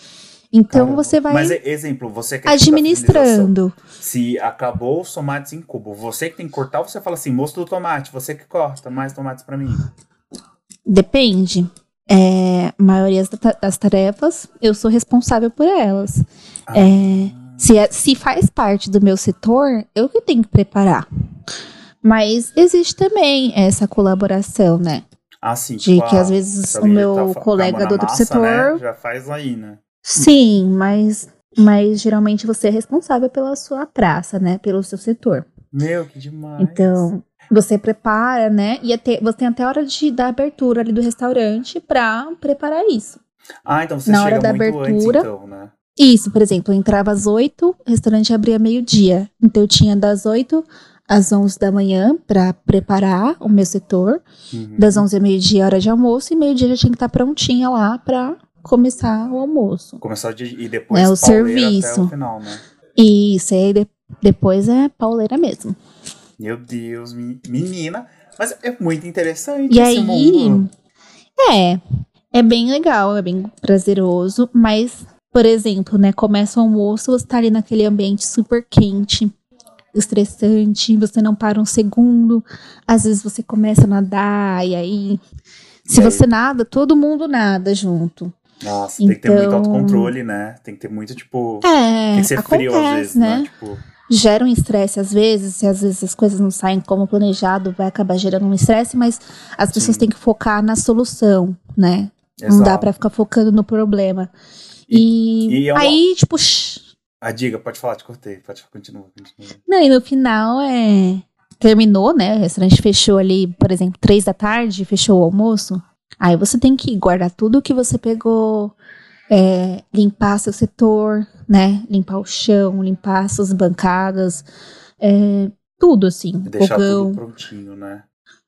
Então Caramba. você vai Mas, exemplo, você que da finalização, administrando. Se acabou os tomates em cubo, você que tem que cortar, você fala assim, moço do tomate, você que corta mais tomates pra mim. Depende. É, a maioria das- tarefas, eu sou responsável por elas. Ah. É, se, é- se faz parte do meu setor, eu que tenho que preparar. Mas existe também essa colaboração, né? Ah, sim. De tipo, que às vezes o meu tá a colega do outro massa, setor. né, já faz aí, né? Sim, mas, mas geralmente você é responsável pela sua praça, né? Pelo seu setor. Meu, que demais. Então, você prepara, né? E até, você tem até a hora de dar abertura ali do restaurante pra preparar isso. Ah, então você na hora da muito abertura, antes, então, né? Isso, por exemplo, eu entrava às 8, o restaurante abria meio-dia. Então eu tinha das 8 às 11 da manhã pra preparar o meu setor. Uhum. Das 11 a meio-dia, hora de almoço. E meio-dia já tinha que estar prontinha lá pra começar o almoço. Começar de, e depois É, o pauleira até serviço. o final, né? E isso aí de- depois é pauleira mesmo. Meu Deus, me- menina. Mas é muito interessante E esse aí, mundo. é, é bem legal, é bem prazeroso, mas, por exemplo, né, começa o almoço, você tá ali naquele ambiente super quente, estressante, você não para um segundo, às vezes você começa a nadar, e aí, se E aí? você nada, todo mundo nada junto. Nossa, tem que ter muito Então- autocontrole, né? Tem que ter muito, tipo. É, tem que ser frio às acontece, vezes, né? né? Tipo, Gera um estresse às vezes, se às vezes as coisas não saem como planejado, vai acabar gerando um estresse, mas as pessoas Sim. têm que focar na solução, né? Não dá exato. pra ficar focando no problema. E, e é uma- aí, tipo, A diga, pode falar, te cortei. Pode continuar, continua. não, e no final é. Terminou, né? O restaurante fechou ali, por exemplo, três da tarde, fechou o almoço. Aí você tem que guardar tudo que você pegou, é, limpar seu setor, né? Limpar o chão, limpar suas bancadas, é, tudo assim. E deixar fogão. tudo prontinho, né?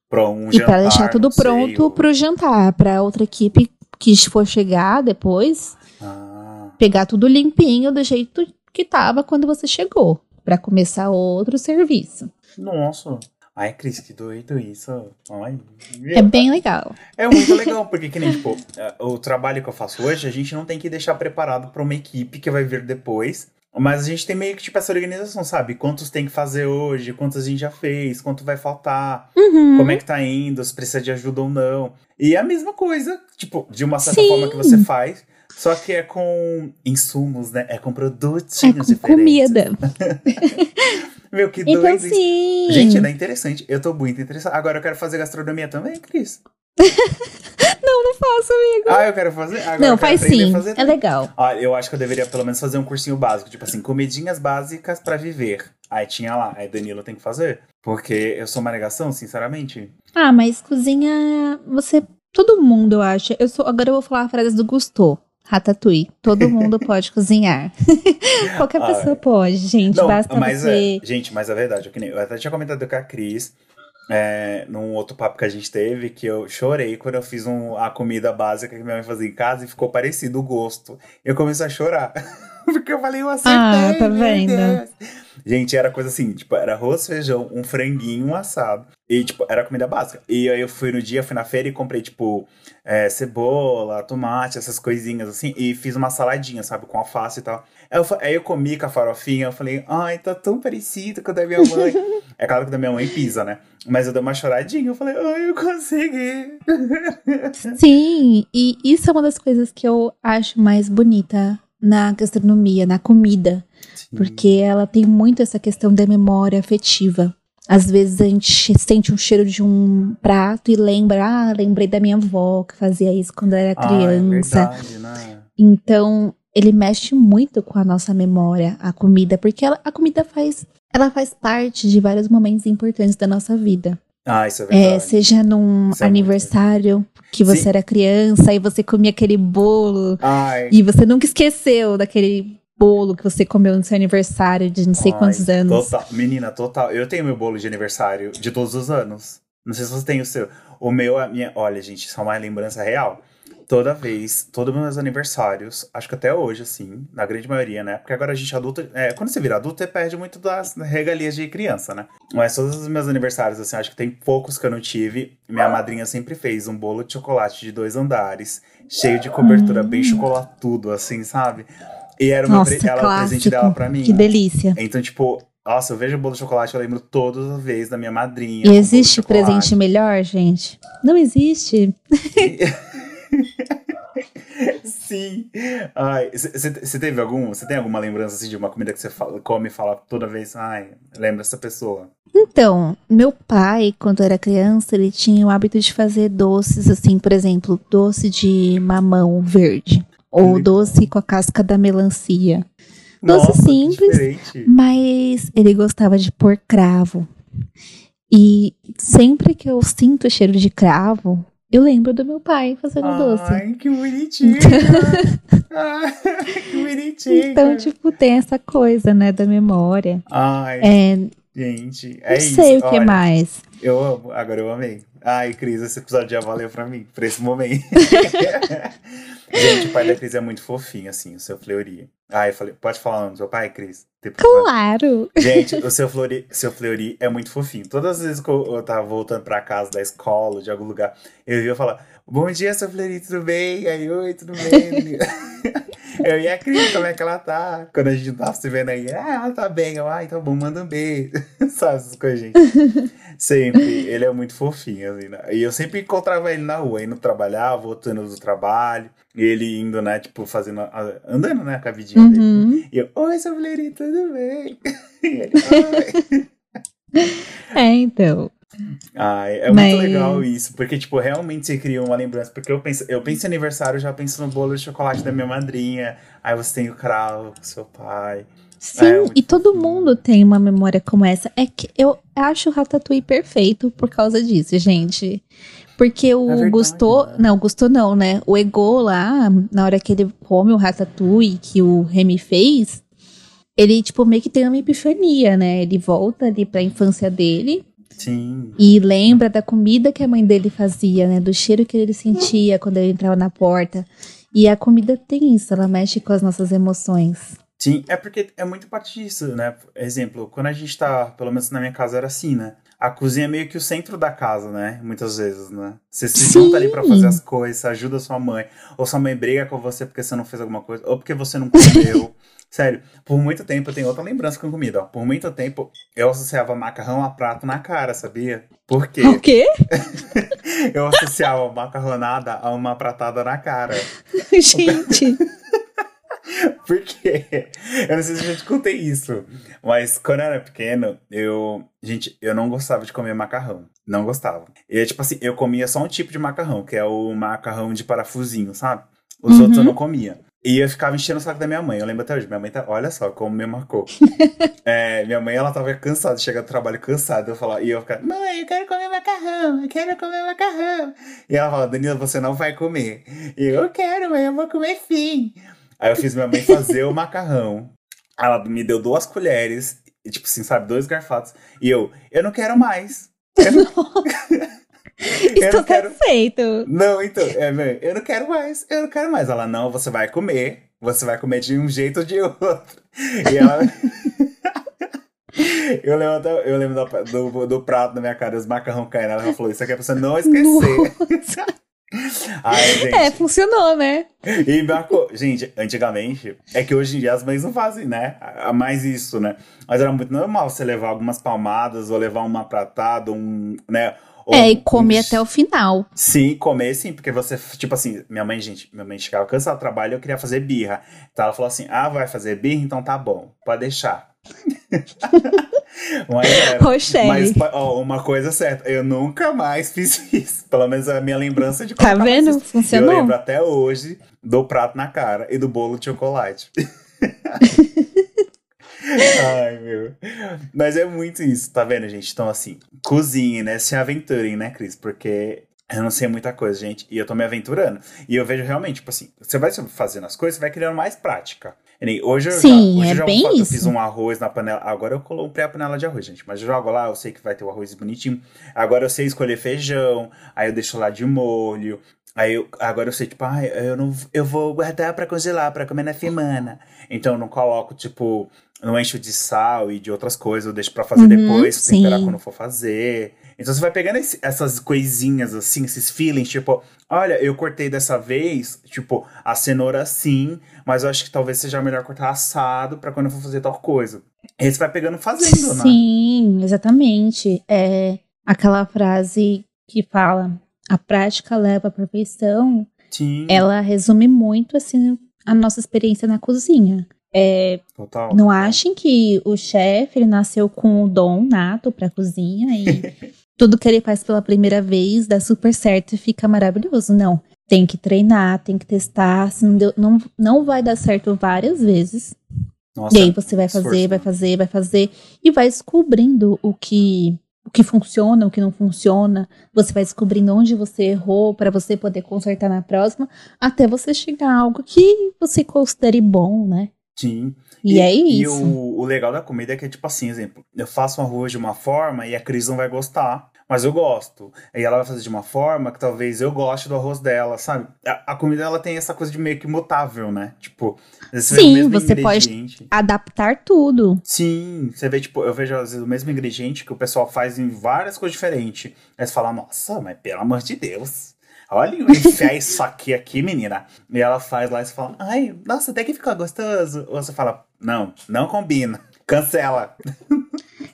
Pra um E jantar, para deixar tudo sei, pronto ou- pro jantar, para outra equipe que for chegar depois, Ah, pegar tudo limpinho do jeito que tava quando você chegou, Pra começar outro serviço. nossa. Ai, Cris, que doido isso. Ai, É bem legal. É muito legal, porque que nem, tipo, é, o trabalho que eu faço hoje, a gente não tem que deixar preparado pra uma equipe que vai vir depois. Mas a gente tem meio que, tipo, essa organização, sabe? Quantos tem que fazer hoje, quantos a gente já fez, quanto vai faltar, Uhum. como é que tá indo, se precisa de ajuda ou não. E é a mesma coisa, tipo, de uma certa Sim. forma que você faz, só que é com insumos, né? É com produtinhos É com diferentes. comida. Meu, que doido Então, isso. sim. Gente, é interessante. Eu tô muito interessado. Agora eu quero fazer gastronomia também, Cris. Não faço, amigo. Ah, eu quero fazer? Agora Não, quero faz sim. fazer É legal. Ah, eu acho que eu deveria pelo menos fazer um cursinho básico, tipo assim, comidinhas básicas pra viver. Aí tinha lá, aí Danilo tem que fazer. Porque eu sou uma negação, sinceramente. Ah, mas cozinha, você. Todo mundo, eu acho. Eu sou, agora eu vou falar a frase do Gusto. Ratatouille. Todo mundo pode cozinhar. Qualquer Ah, pessoa pode, gente. Não, Basta mas você. é, gente, mas é verdade. Eu, que nem- eu até tinha comentado com a Cris, é, num outro papo que a gente teve, que eu chorei quando eu fiz um, a comida básica que minha mãe fazia em casa e ficou parecido o gosto. Eu comecei a chorar. Porque eu falei, eu acertei. Ah, tá vendo? Deus. Gente, era coisa assim, tipo, era arroz, feijão, um franguinho, um assado. E, tipo, era comida básica. E aí eu fui no dia, fui na feira e comprei, tipo, é, cebola, tomate, essas coisinhas assim. E fiz uma saladinha, sabe, com alface e tal. Aí eu, aí eu comi com a farofinha, eu falei, ai, tá tão parecido com o da minha mãe. é claro que o da minha mãe pisa, né? Mas eu dei uma choradinha, eu falei, ai, eu consegui. Sim, e isso é uma das coisas que eu acho mais bonita na gastronomia, na comida. Porque ela tem muito essa questão da memória afetiva. Às vezes a gente sente um cheiro de um prato e lembra, ah, lembrei da minha avó que fazia isso quando era Ah, é criança. verdade, né? Então, ele mexe muito com a nossa memória, a comida, porque ela- a comida faz, ela faz parte de vários momentos importantes da nossa vida. Ah, isso é É, verdade. seja num Isso é aniversário que você Sim. era criança e você comia aquele bolo Ai, e você nunca esqueceu daquele bolo que você comeu no seu aniversário de não sei ai, quantos anos. Total. Menina, total. Eu tenho meu bolo de aniversário de todos os anos. Não sei se você tem o seu. O meu, a minha. Olha, gente, isso é uma lembrança real. Toda vez, todos os meus aniversários, acho que até hoje, assim, na grande maioria, né? Porque agora a gente adulto. É, quando você vira adulto, você perde muito das regalias de criança, né? Mas todos os meus aniversários, assim, acho que tem poucos que eu não tive. Minha madrinha sempre fez um bolo de chocolate de dois andares, cheio de cobertura, bem chocolatudo, assim, sabe? E era Nossa, pre- ela, o presente dela pra mim. Que delícia. Então, tipo, nossa, eu vejo o bolo de chocolate, eu lembro todas as vezes da minha madrinha. E existe presente melhor, gente? Não existe. Sim. Ai, você teve algum? Você tem alguma lembrança assim, de uma comida que você come e fala toda vez, ai, lembra essa pessoa? Então, meu pai, quando era criança, ele tinha o hábito de fazer doces, assim, por exemplo, doce de mamão verde. Ou doce com a casca da melancia. Doce Nossa, simples. Mas ele gostava de pôr cravo. E sempre que eu sinto o cheiro de cravo, eu lembro do meu pai fazendo doce. Ai, que bonitinho. Ai, que bonitinho. Então, tipo, tem essa coisa, né, da memória. Ai, É, gente, é não isso. sei o que Olha, mais. Eu amo, agora eu amei. Ai, Cris, esse episódio já valeu pra mim, pra esse momento. Gente, o pai da Cris é muito fofinho, assim, o seu Fleury. Ai, eu falei, pode falar o nome do seu pai, Cris? Claro! Gente, o seu Fleury, seu Fleury é muito fofinho. Todas as vezes que eu, eu tava voltando pra casa da escola, de algum lugar, eu ia falar, bom dia, seu Fleury, tudo bem? Aí, oi, tudo bem? eu e a Cris, como é que ela tá? Quando a gente tava se vendo aí, ah, ela tá bem. Eu, ai, tá bom, manda um beijo. Sabe essas coisas, gente? Sempre. Ele é muito fofinho, assim, né? E eu sempre encontrava ele na rua, indo trabalhar, voltando do trabalho. Ele indo, né, tipo, fazendo. a- andando, né, com a vidinha dele. Uhum. E eu, oi, seu tudo bem? E ele, "Oi." É, então. Ai, é Mas- muito legal isso, porque, tipo, realmente você cria uma lembrança. Porque eu penso, eu penso em aniversário, eu já penso no bolo de chocolate da minha madrinha. Aí você tem o cravo com seu pai. Sim, É, e todo mundo tem uma memória como essa. É que eu acho o Ratatouille perfeito por causa disso, gente. Porque o É verdade, Gusto, né? não, Gusto não, né? O Ego lá, na hora que ele come o Ratatouille que o Remy fez, ele tipo meio que tem uma epifania, né? Ele volta ali pra infância dele Sim. e lembra da comida que a mãe dele fazia, né? Do cheiro que ele sentia quando ele entrava na porta. E a comida tem isso, ela mexe com as nossas emoções. Sim, é porque é muito parte disso, né? Exemplo, quando a gente tá, pelo menos na minha casa era assim, né? A cozinha é meio que o centro da casa, né? Muitas vezes, né? Você se junta ali pra fazer as coisas, você ajuda sua mãe, ou sua mãe briga com você porque você não fez alguma coisa, ou porque você não comeu. Sério, por muito tempo eu tenho outra lembrança com comida, ó. Por muito tempo eu associava macarrão a prato na cara, sabia? Por quê? O quê? Eu associava macarronada a uma pratada na cara. Gente. Por quê? Eu não sei se eu já te contei isso. Mas quando eu era pequeno, eu. Gente, eu não gostava de comer macarrão. Não gostava. E tipo assim, eu comia só um tipo de macarrão, que é o macarrão de parafusinho, sabe? Os Uhum. outros eu não comia. E eu ficava enchendo o saco da minha mãe. Eu lembro até hoje. Minha mãe tá. Olha só como me marcou. É, minha mãe, ela tava cansada de chegar do trabalho cansada. Eu falava, e eu ficava, mãe, eu quero comer macarrão, eu quero comer macarrão. E ela fala, Danila, você não vai comer. E eu, eu quero, mãe, eu vou comer sim. Aí eu fiz minha mãe fazer o macarrão. Ela me deu duas colheres, e, tipo assim, sabe, dois garfados. E eu, eu não quero mais. Eu não, eu Estou não quero. satisfeito. Não, então, é, eu não quero mais, eu não quero mais. Ela, não, você vai comer. você vai comer de um jeito ou de outro. E ela. Eu lembro, eu lembro do, do, do, prato na minha cara, os macarrão caindo. Ela falou: Isso aqui é pra você não esquecer. Ai, gente. É, funcionou, né? E marcou. Gente, antigamente, é que hoje em dia as mães não fazem, né? Mais isso, né? Mas era muito normal você levar algumas palmadas, ou levar uma pratada, um, né? Ou, é, e comer um... até o final. Sim, comer sim, porque você, tipo assim, minha mãe, gente, minha mãe chegava cansada do trabalho e eu queria fazer birra. Então ela falou assim: ah, vai fazer birra? Então tá bom, pode deixar. mas, era, mas ó, uma coisa certa, eu nunca mais fiz isso. Pelo menos a minha lembrança de Tá vendo? Funcionou. Eu lembro até hoje do prato na cara e do bolo de chocolate. Ai, meu. Mas é muito isso, tá vendo, gente? Então, assim, cozinhem, né? Se aventurem, né, Cris? Porque eu não sei muita coisa, gente, e eu tô me aventurando. E eu vejo realmente, tipo assim, você vai fazendo as coisas, você vai criando mais prática. Hoje eu Sim, já, hoje é eu bem eu isso. fiz um arroz na panela. Agora eu coloquei a panela de arroz, gente. Mas eu jogo lá, eu sei que vai ter o arroz bonitinho. Agora eu sei escolher feijão, aí eu deixo lá de molho. Aí eu, agora eu sei, tipo, ah, eu, não, eu vou guardar para congelar, para comer na semana. Então eu não coloco, tipo, não encho de sal e de outras coisas, eu deixo para fazer Uhum, depois, temperar quando for fazer. Então você vai pegando esse- essas coisinhas assim, esses feelings, tipo, olha, eu cortei dessa vez, tipo, a cenoura assim, mas eu acho que talvez seja melhor cortar assado pra quando eu for fazer tal coisa. E aí você vai pegando fazendo, né? Sim, exatamente. É aquela frase que fala: a prática leva à perfeição. Sim, Ela resume muito assim a nossa experiência na cozinha. É, total. não achem que o chefe ele nasceu com o dom nato pra cozinha e tudo que ele faz pela primeira vez dá super certo e fica maravilhoso. Não. Tem que treinar, tem que testar. Se não, deu, não, não vai dar certo várias vezes. Nossa, E aí você vai fazer, esforço. vai fazer, vai fazer e vai descobrindo o que o que funciona, o que não funciona. Você vai descobrindo onde você errou para você poder consertar na próxima, até você chegar a algo que você considere bom, né? Sim. E, é E isso. o, o legal da comida é que é tipo assim, exemplo, eu faço um arroz de uma forma e a Cris não vai gostar, mas eu gosto. Aí ela vai fazer de uma forma que talvez eu goste do arroz dela, sabe? A, a comida ela tem essa coisa de meio que mutável, né? Tipo, o Sim, mesmo você pode-. Adaptar tudo. Sim, você vê, tipo, eu vejo às vezes o mesmo ingrediente que o pessoal faz em várias coisas diferentes. Aí você fala, nossa, mas pelo amor de Deus. Olha, enfiar isso aqui, aqui, menina. E ela faz lá e você fala, ai, nossa, até que ficou gostoso. Ou você fala, não, não combina. Cancela.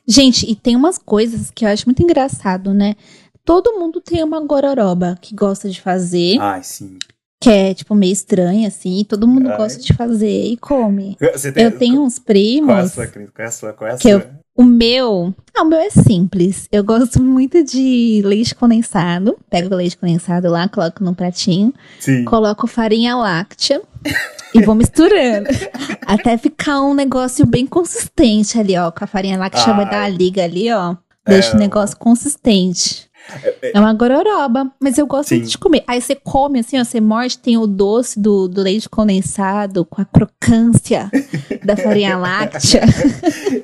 Gente, e tem umas coisas que eu acho muito engraçado, né? Todo mundo tem uma gororoba que gosta de fazer, Ai, sim. que é tipo meio estranha assim, todo mundo Ai. gosta de fazer e come. Tem, Eu tenho uns Qual é a primos. sua, Cris? Qual é a sua? Qual é a Que eu- sua? O meu. Ah, o meu é simples. Eu gosto muito de leite condensado. Pego o leite condensado lá, coloco num pratinho, Sim. coloco farinha láctea e vou misturando. até ficar um negócio bem consistente ali, ó. Com a farinha láctea vai Ai. dar a liga ali, ó. Deixa É, o negócio consistente. É uma gororoba, mas eu gosto Sim. de comer. Aí você come assim, ó, você morde, tem o doce do, do leite condensado com a crocância da farinha láctea.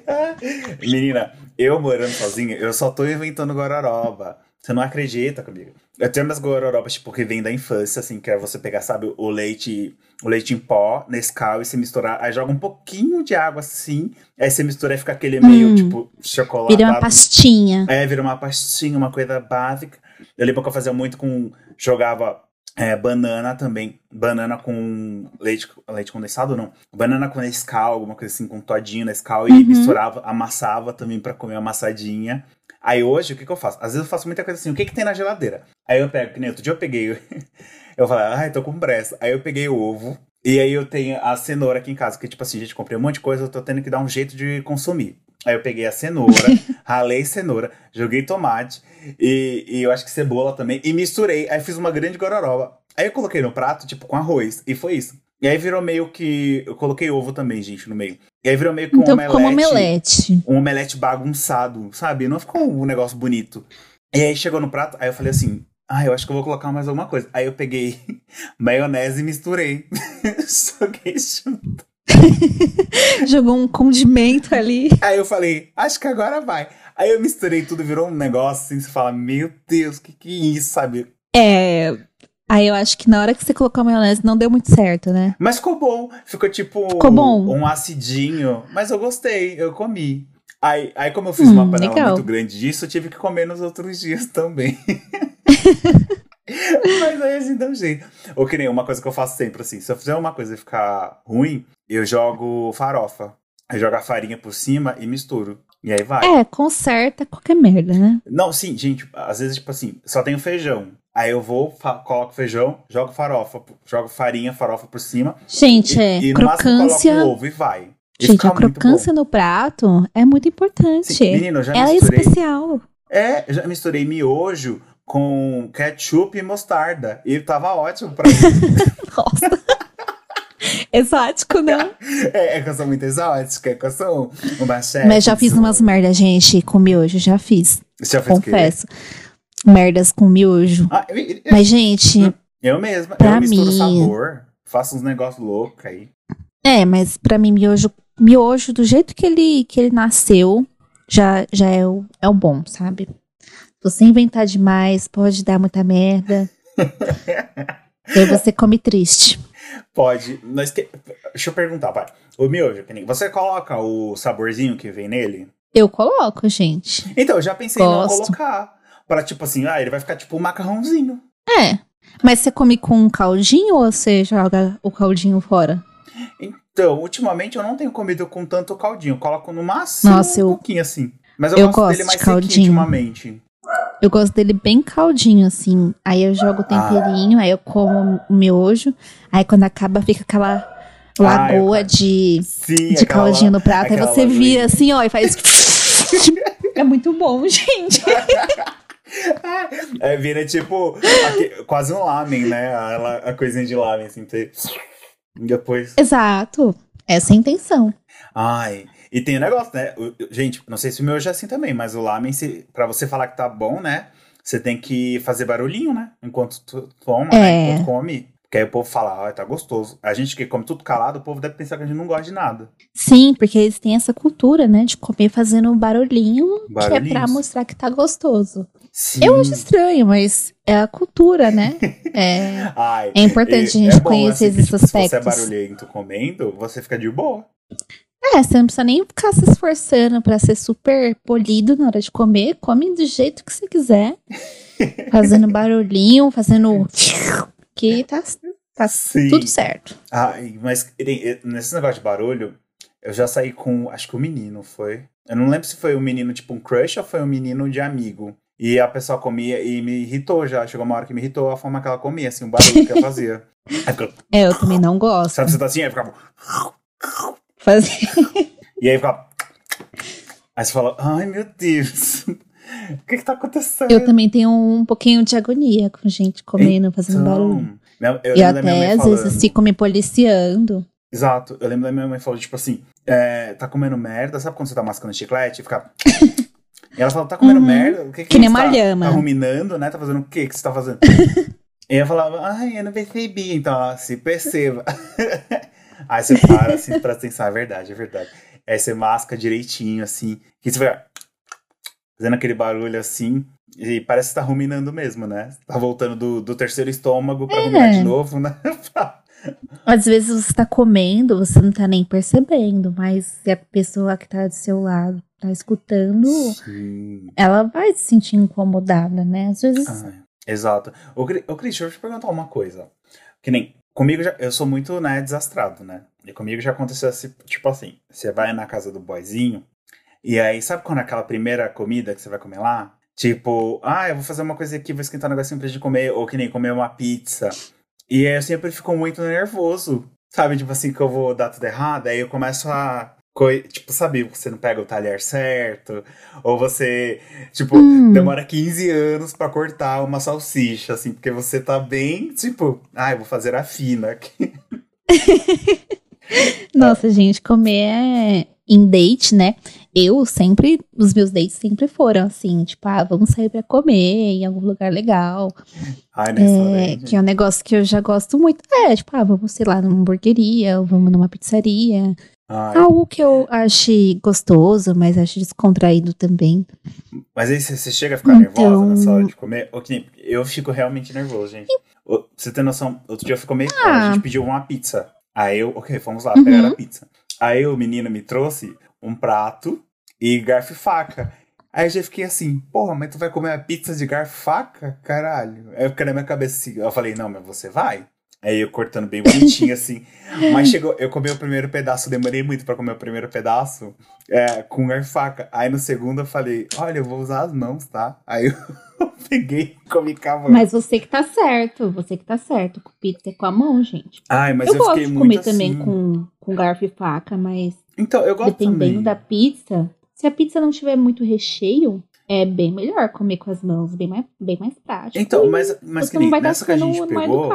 Menina, eu morando sozinha, eu só tô inventando gororoba. Você não acredita comigo. Eu tenho minhas gororobas, tipo, que vem da infância, assim, que é você pegar, sabe, o leite, o leite em pó, Nescau, e você misturar, aí joga um pouquinho de água, assim, aí você mistura e fica aquele meio, Hum. tipo, chocolate. Vira uma pastinha. É, vira uma pastinha, uma coisa básica. Eu lembro que eu fazia muito com. Jogava é, banana também. Banana com leite, leite condensado, não. Banana com Nescau, alguma coisa assim, com todinho Nescau. E Uhum. misturava, amassava também pra comer amassadinha. Aí hoje, o que que eu faço? Às vezes eu faço muita coisa assim, o que que tem na geladeira? Aí eu pego, que nem outro dia eu peguei. eu falei, ai, tô com pressa. Aí eu peguei o ovo. E aí eu tenho a cenoura aqui em casa, que tipo assim, gente, comprei um monte de coisa, eu tô tendo que dar um jeito de consumir. Aí eu peguei a cenoura, ralei cenoura, joguei tomate e, e eu acho que cebola também, e misturei. Aí fiz uma grande gororoba. Aí eu coloquei no prato, tipo, com arroz, e foi isso. E aí virou meio que. Eu coloquei ovo também, gente, no meio. E aí virou meio que um Então omelete. ficou uma omelete. Um omelete bagunçado, sabe? Não ficou um negócio bonito. E aí chegou no prato, aí eu falei assim. Ah, eu acho que eu vou colocar mais alguma coisa. Aí eu peguei maionese e misturei. Joguei junto. Jogou um condimento ali. Aí eu falei, acho que agora vai. Aí eu misturei tudo, virou um negócio assim, você fala, meu Deus, que que é isso, sabe? É. Aí eu acho que na hora que você colocou a maionese não deu muito certo, né? Mas ficou bom. Ficou tipo Ficou bom. um acidinho. Mas eu gostei, eu comi. Aí, aí como eu fiz uma Hum, panela legal. muito grande disso, eu tive que comer nos outros dias também. Mas aí a gente dá um jeito. Ou que nem uma coisa que eu faço sempre, assim. Se eu fizer uma coisa e ficar ruim, eu jogo farofa. Eu jogo a farinha por cima e misturo. E aí vai. É, conserta qualquer merda, né? Não, sim, gente, às vezes, tipo assim, só tenho feijão. Aí eu vou, coloco feijão, jogo farofa, jogo farinha, farofa por cima. Gente, e, é, e no máximo crocância. coloco ovo e vai. E Gente, a crocância no prato é muito importante. Sim, menino, eu já Ela é misturei. especial. É, eu já misturei miojo com ketchup e mostarda. E tava ótimo pra mim. Nossa. Exótico, não? é, é que eu sou muito exótica, é que eu sou uma chefe. Mas já fiz umas merdas, gente, com miojo. Já fiz. Já fez quê? Confesso. Merdas com miojo. Ah, eu, eu- Mas, gente, eu mesma, pra eu misturo mim- sabor, faço uns negócios loucos aí. é, mas pra mim, miojo, miojo, do jeito que ele, que ele nasceu, já, já é, o, é o bom, sabe? Se você inventar demais, pode dar muita merda. e aí você come triste. Pode. Nós te- Deixa eu perguntar, pai. O miojo, você coloca o saborzinho que vem nele? Eu coloco, gente. Então, eu já pensei em não Gosto. colocar. Pra tipo assim, ah, ele vai ficar tipo um macarrãozinho. É. Mas você come com um caldinho ou você joga o caldinho fora? Então, ultimamente eu não tenho comido com tanto caldinho. Eu coloco no máximo Nossa, um eu- pouquinho assim. Mas eu, eu gosto, gosto dele de mais sequinho caldinho. ultimamente. Eu gosto dele bem caldinho, assim. Aí eu jogo o temperinho, aí eu como o miojo. Aí quando acaba, fica aquela lagoa eu- de, Sim, de aquela caldinho no prato. Aí você vira assim, ó, e faz. é muito bom, gente. É, vira tipo aque- quase um lamen, né? A, a coisinha de lamen, assim. Depois. Exato. Essa é a intenção. Ai. E tem o negócio, né? O- gente, não sei se o meu já é assim também, mas o lamen, pra você falar que tá bom, né? Você tem que fazer barulhinho, né? Enquanto tu toma, né? É. Enquanto come. Porque aí o povo fala, ah, tá gostoso. A gente que come tudo calado, o povo deve pensar que a gente não gosta de nada. Sim, porque eles têm essa cultura, né, de comer fazendo barulhinho, que é pra mostrar que tá gostoso. Sim. Eu acho estranho, mas é a cultura, né? É, Ai, é importante a gente é bom, conhecer assim, esses tipo, Se você é aspectos. barulhento comendo, você fica de boa. É, você não precisa nem ficar se esforçando pra ser super polido na hora de comer. Come do jeito que você quiser. Fazendo barulhinho, fazendo. Que tá, tá Sim. tudo certo. Ai, mas nesse negócio de barulho, eu já saí com, acho que o menino foi. Eu não lembro se foi um menino tipo um crush ou foi um menino de amigo. E a pessoa comia e me irritou já. Chegou uma hora que me irritou a forma que ela comia, assim, o barulho que ela fazia. Ficava, É, eu também não gosto. sabe, você tá assim, aí ficava. Fazer. E aí ficava. Aí você fala, ai meu Deus, o que que tá acontecendo? Eu também tenho um pouquinho de agonia com gente comendo, fazendo barulho. Então, minha- eu E até às vezes fico me policiando. Exato. Eu lembro da minha mãe falando, tipo assim, é, tá comendo merda, sabe quando você tá mascando chiclete e fica. E ela falou, tá comendo Uhum. merda? O que, Que nem você uma tá, lhama. Tá ruminando, né? Tá fazendo o que que você tá fazendo? e eu falava, ai, eu não percebi. Então, ela se perceba. Aí você para, assim, presta atenção, é verdade, é verdade. Aí você masca direitinho, assim, que você vai fazendo aquele barulho assim, e parece que tá ruminando mesmo, né? Tá voltando do, do terceiro estômago pra É. ruminar de novo, né? Às vezes você tá comendo, você não tá nem percebendo, mas se a pessoa que tá do seu lado tá escutando, Sim. ela vai se sentir incomodada, né? Às vezes. Ah, exato. Ô, Cris, deixa eu te perguntar uma coisa. Que nem, comigo já, eu sou muito, né, desastrado, né? E comigo já aconteceu assim, tipo assim, você vai na casa do boyzinho, e aí, sabe quando aquela primeira comida que você vai comer lá? Tipo, ah, eu vou fazer uma coisa aqui, vou esquentar um negocinho pra gente comer, ou que nem comer uma pizza. E aí eu sempre fico muito nervoso, sabe? Tipo assim, que eu vou dar tudo errado, aí eu começo a. coi- Tipo, sabe, você não pega o talher certo, ou você, tipo, Hum. demora 15 anos pra cortar uma salsicha, assim, porque você tá bem, tipo, ah, eu vou fazer a fina aqui. Nossa, gente, comer é em date, né? Eu sempre, os meus dates sempre foram assim, tipo, ah, vamos sair pra comer em algum lugar legal. Ai, É, nessa que é um negócio que eu já gosto muito. É, tipo, ah, vamos, sei lá, numa hamburgueria, ou vamos numa pizzaria. Ai, Algo que eu ache gostoso, mas acho descontraído também. Mas aí você chega a ficar Então- nervosa nessa hora de comer? Nem- eu fico realmente nervoso, gente. Você ter noção, outro dia eu fui comer, Ah. a gente pediu uma pizza. Aí eu, ok, fomos lá Uhum. pegar a pizza. Aí o menino me trouxe um prato e garfo e faca. Aí eu já fiquei assim, porra, mas tu vai comer uma pizza de garfo e faca? Caralho. Aí eu fiquei na minha cabeça assim, eu falei, não, mas você vai? Aí eu cortando bem bonitinho assim. Mas chegou, eu comi o primeiro pedaço, demorei muito pra comer o primeiro pedaço é, com garfo e faca. Aí no segundo eu falei, olha, eu vou usar as mãos, tá? Aí eu peguei e comi com a mão. Mas você que tá certo, você que tá certo. Com pizza com a mão, gente. Ai, mas eu, eu, gosto fiquei de muito comer também assim. com, com garfo e faca, mas Então, eu gosto dependendo também. da pizza, se a pizza não tiver muito recheio, é bem melhor comer com as mãos, bem mais, bem mais prático. Então, mas, mas que nem nessa que a gente pegou.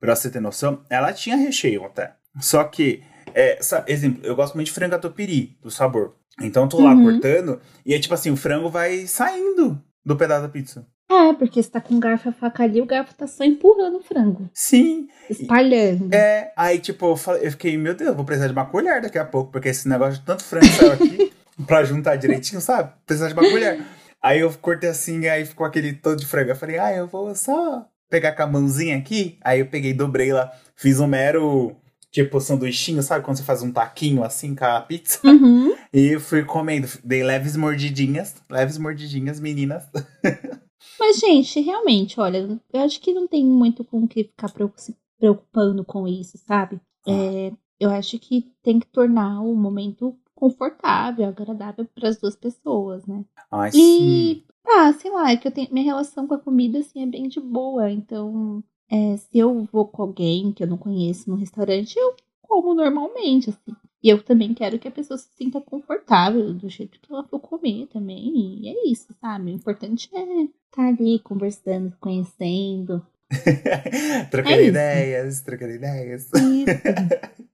Pra você ter noção, ela tinha recheio até. Só que, é, sa- exemplo, eu gosto muito de frango catupiry, do sabor. Então eu tô lá Uhum. cortando e é tipo assim, o frango vai saindo do pedaço da pizza. É, porque você tá com garfo e faca ali, o garfo tá só empurrando o frango, Sim, espalhando. é. Aí, tipo, eu, falei- eu fiquei, meu Deus, vou precisar de uma colher daqui a pouco, porque esse negócio de tanto frango saiu aqui pra juntar direitinho, sabe? Precisar de uma colher. Aí eu cortei assim, aí ficou aquele todo de frango. Eu falei, ah, eu vou só pegar com a mãozinha aqui. Aí eu peguei, dobrei lá, fiz um mero, tipo, sanduichinho, sabe? Quando você faz um taquinho assim com a pizza. Uhum. E fui comendo. Dei leves mordidinhas, leves mordidinhas, meninas. Mas, gente, realmente, olha, eu acho que não tem muito com o que ficar se preocupando com isso, sabe? É, eu acho que tem que tornar o momento confortável, agradável para as duas pessoas, né? Ai, sim. Ah, sei lá, é que eu tenho, minha relação com a comida, assim, é bem de boa. Então, é, se eu vou com alguém que eu não conheço no restaurante, eu como normalmente, assim. E eu também quero que a pessoa se sinta confortável do jeito que ela for comer também. E é isso, sabe? O importante é estar ali conversando, conhecendo. trocando É isso. ideias, trocando ideias. Isso.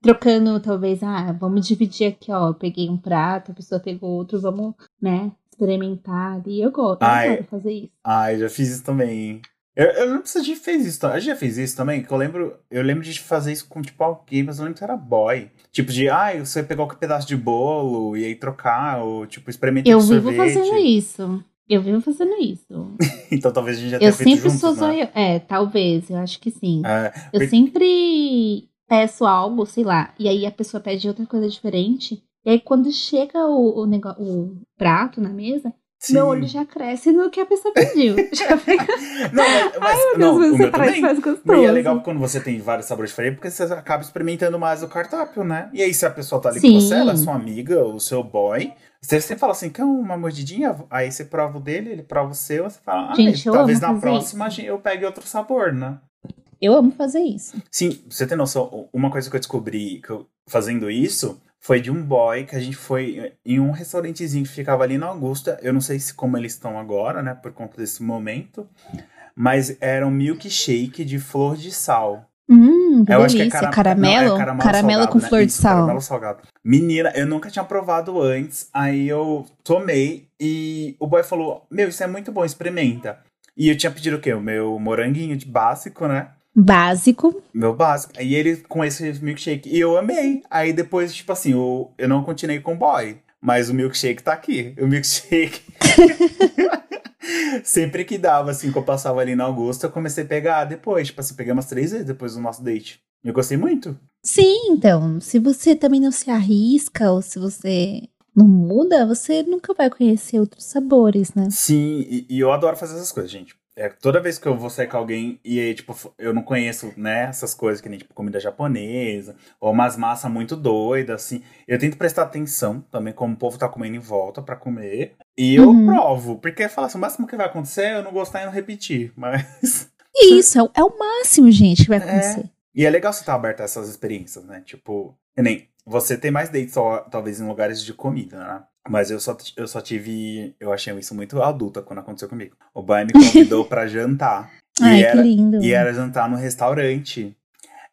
Trocando, talvez, ah, vamos dividir aqui, ó. Eu peguei um prato, a pessoa pegou outro, vamos, né, experimentar ali. Eu gosto, eu Ai. adoro fazer isso. Ai, já fiz isso também. Eu, eu não se a gente fez isso. A gente já fez isso também? Que eu lembro, eu lembro de fazer isso com, tipo, alguém, mas eu lembro que era boy. Tipo de, ai, você pegou um pedaço de bolo e aí trocar, ou tipo, experimentar Eu vivo sorvete. fazendo isso. Eu vivo fazendo isso. Então talvez a gente já tenha Eu feito sempre juntos, sou né? É, talvez, eu acho que sim. É, Eu porque- sempre peço algo, sei lá, e aí a pessoa pede outra coisa diferente. E aí quando chega o, o, nego- o prato na mesa, sim. meu olho já cresce no que a pessoa pediu. já fica. Não, mas, mas Ai, meu não, Deus, o você traz mais E gostoso. é legal quando você tem vários sabores diferentes, porque você acaba experimentando mais o cardápio, né? E aí, se a pessoa tá ali com Sim. você, ela é sua amiga, o seu boy, você sempre fala assim, quer uma mordidinha? Aí você prova o dele, ele prova o seu, você fala, ah, Gente, eu talvez na próxima eu pegue outro sabor, né? Eu amo fazer isso. Sim, você tem noção, uma coisa que eu descobri que eu- fazendo isso foi de um boy que a gente foi em um restaurantezinho que ficava ali na Augusta. Eu não sei se como eles estão agora, né, por conta desse momento, mas era um milkshake de flor de sal. Hum, Eu acho que é delícia. cara- caramelo? não, é caramelo caramelo salgado, com né? flor de Isso, sal. Caramelo salgado. Menina, eu nunca tinha provado antes. Aí eu tomei e o boy falou: Meu, isso é muito bom, experimenta. E eu tinha pedido o quê? O meu moranguinho de básico, né? Básico. Meu básico. E ele com esse milkshake. E eu amei. Aí depois, tipo assim, eu, eu não continuei com o boy. Mas o milkshake tá aqui. O milkshake. Sempre que dava, assim, que eu passava ali na Augusta, eu comecei a pegar depois. Tipo assim, peguei umas três vezes depois do nosso date. Eu gostei muito. Sim, então, se você também não se arrisca ou se você não muda, você nunca vai conhecer outros sabores, né? Sim, e, e eu adoro fazer essas coisas, gente. É, toda vez que eu vou sair com alguém e aí, tipo, eu não conheço, né, essas coisas que nem, tipo, comida japonesa, ou umas massas muito doidas, assim, eu tento prestar atenção também como o povo tá comendo em volta pra comer. E eu Uhum. provo, porque fala assim, o máximo que vai acontecer é eu não gostar e não repetir, mas... Isso é, o- é o máximo, gente, que vai É. acontecer. E é legal você estar aberto a essas experiências, né? Tipo, nem você tem mais dates talvez em lugares de comida, né? Mas eu só, eu só tive. Eu achei isso muito adulta quando aconteceu comigo. O boy me convidou pra jantar. Ai, e, era, que lindo. e era jantar no restaurante.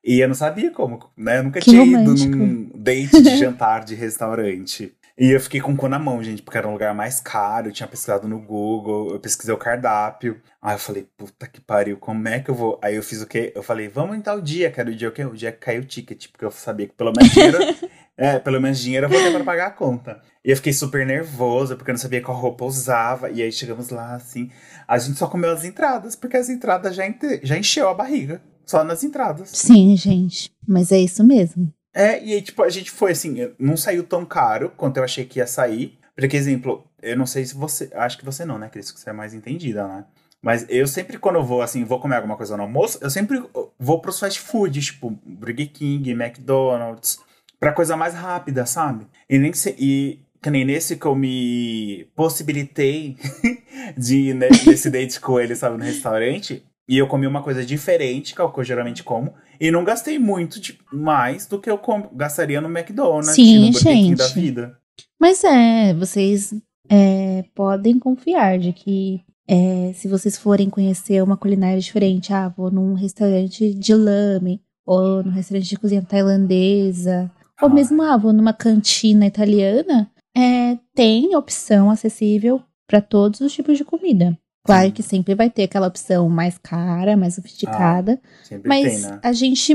E eu não sabia como, né? Eu nunca Que tinha romântico. ido num date de jantar de restaurante. E eu fiquei com o cu na mão, gente, porque era um lugar mais caro. Eu tinha pesquisado no Google, eu pesquisei o cardápio. Aí eu falei, puta que pariu, como é que eu vou? Aí eu fiz o quê? Eu falei, vamos em tal dia, que era o dia, o quê? o dia que caiu o ticket, porque eu sabia que pelo menos É, pelo menos dinheiro eu vou ter pra pagar a conta. E eu fiquei super nervosa, porque eu não sabia qual roupa eu usava. E aí chegamos lá, assim. A gente só comeu as entradas, porque as entradas já, ente- já encheu a barriga. Só nas entradas. Sim, gente. Mas é isso mesmo. É, e aí, tipo, a gente foi assim, não saiu tão caro quanto eu achei que ia sair. Por exemplo, eu não sei se você. Acho que você não, né, Cris? Que você é mais entendida, né? Mas eu sempre, quando eu vou, assim, vou comer alguma coisa no almoço, eu sempre vou pros fast foods, tipo, Burger King, McDonald's, pra coisa mais rápida, sabe? E nem se, e que nem nesse que eu me possibilitei de ir ne- nesse date com ele, sabe, no restaurante. E eu comi uma coisa diferente, que é o que eu geralmente como. E não gastei muito de, mais do que eu com- gastaria no McDonald's, Sim, no Burger King da vida. Mas é, vocês é, podem confiar de que é, se vocês forem conhecer uma culinária diferente, ah, vou num restaurante de lame, ou num restaurante de cozinha tailandesa, ou Ah. mesmo, ah, vou numa cantina italiana, é, tem opção acessível para todos os tipos de comida. Claro Sim. que sempre vai ter aquela opção mais cara, mais sofisticada, Sempre mas tem, né? a gente,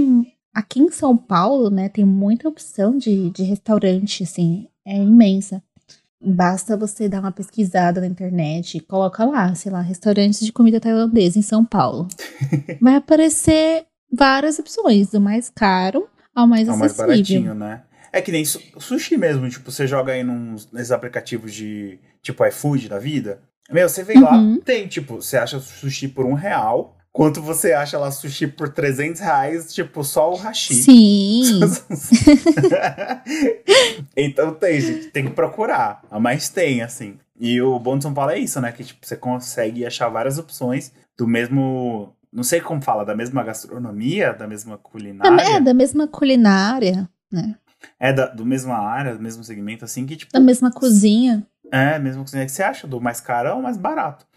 aqui em São Paulo, né, tem muita opção de, de restaurante, assim, é imensa. Basta você dar uma pesquisada na internet, coloca lá, sei lá, restaurantes de comida tailandesa em São Paulo. Vai aparecer várias opções, do mais caro ao mais É o mais acessível. baratinho, né? É que nem su- sushi mesmo, tipo, você joga aí nos, nesses aplicativos de, tipo, iFood da vida. Meu, você vem lá, Uhum. tem, tipo, você acha sushi por um real, quanto você acha lá sushi por 300 reais, tipo, só o hashi. Sim, então tem, gente, tem que procurar. Mas tem, assim. E o bom de São Paulo é isso, né? Que tipo, você consegue achar várias opções do mesmo. Não sei como fala, da mesma gastronomia, da mesma culinária. é da mesma culinária, né? É da, do mesma área, do mesmo segmento, assim, que tipo. Da mesma cozinha. É, mesmo cozinha que você acha, do mais caro ao mais barato.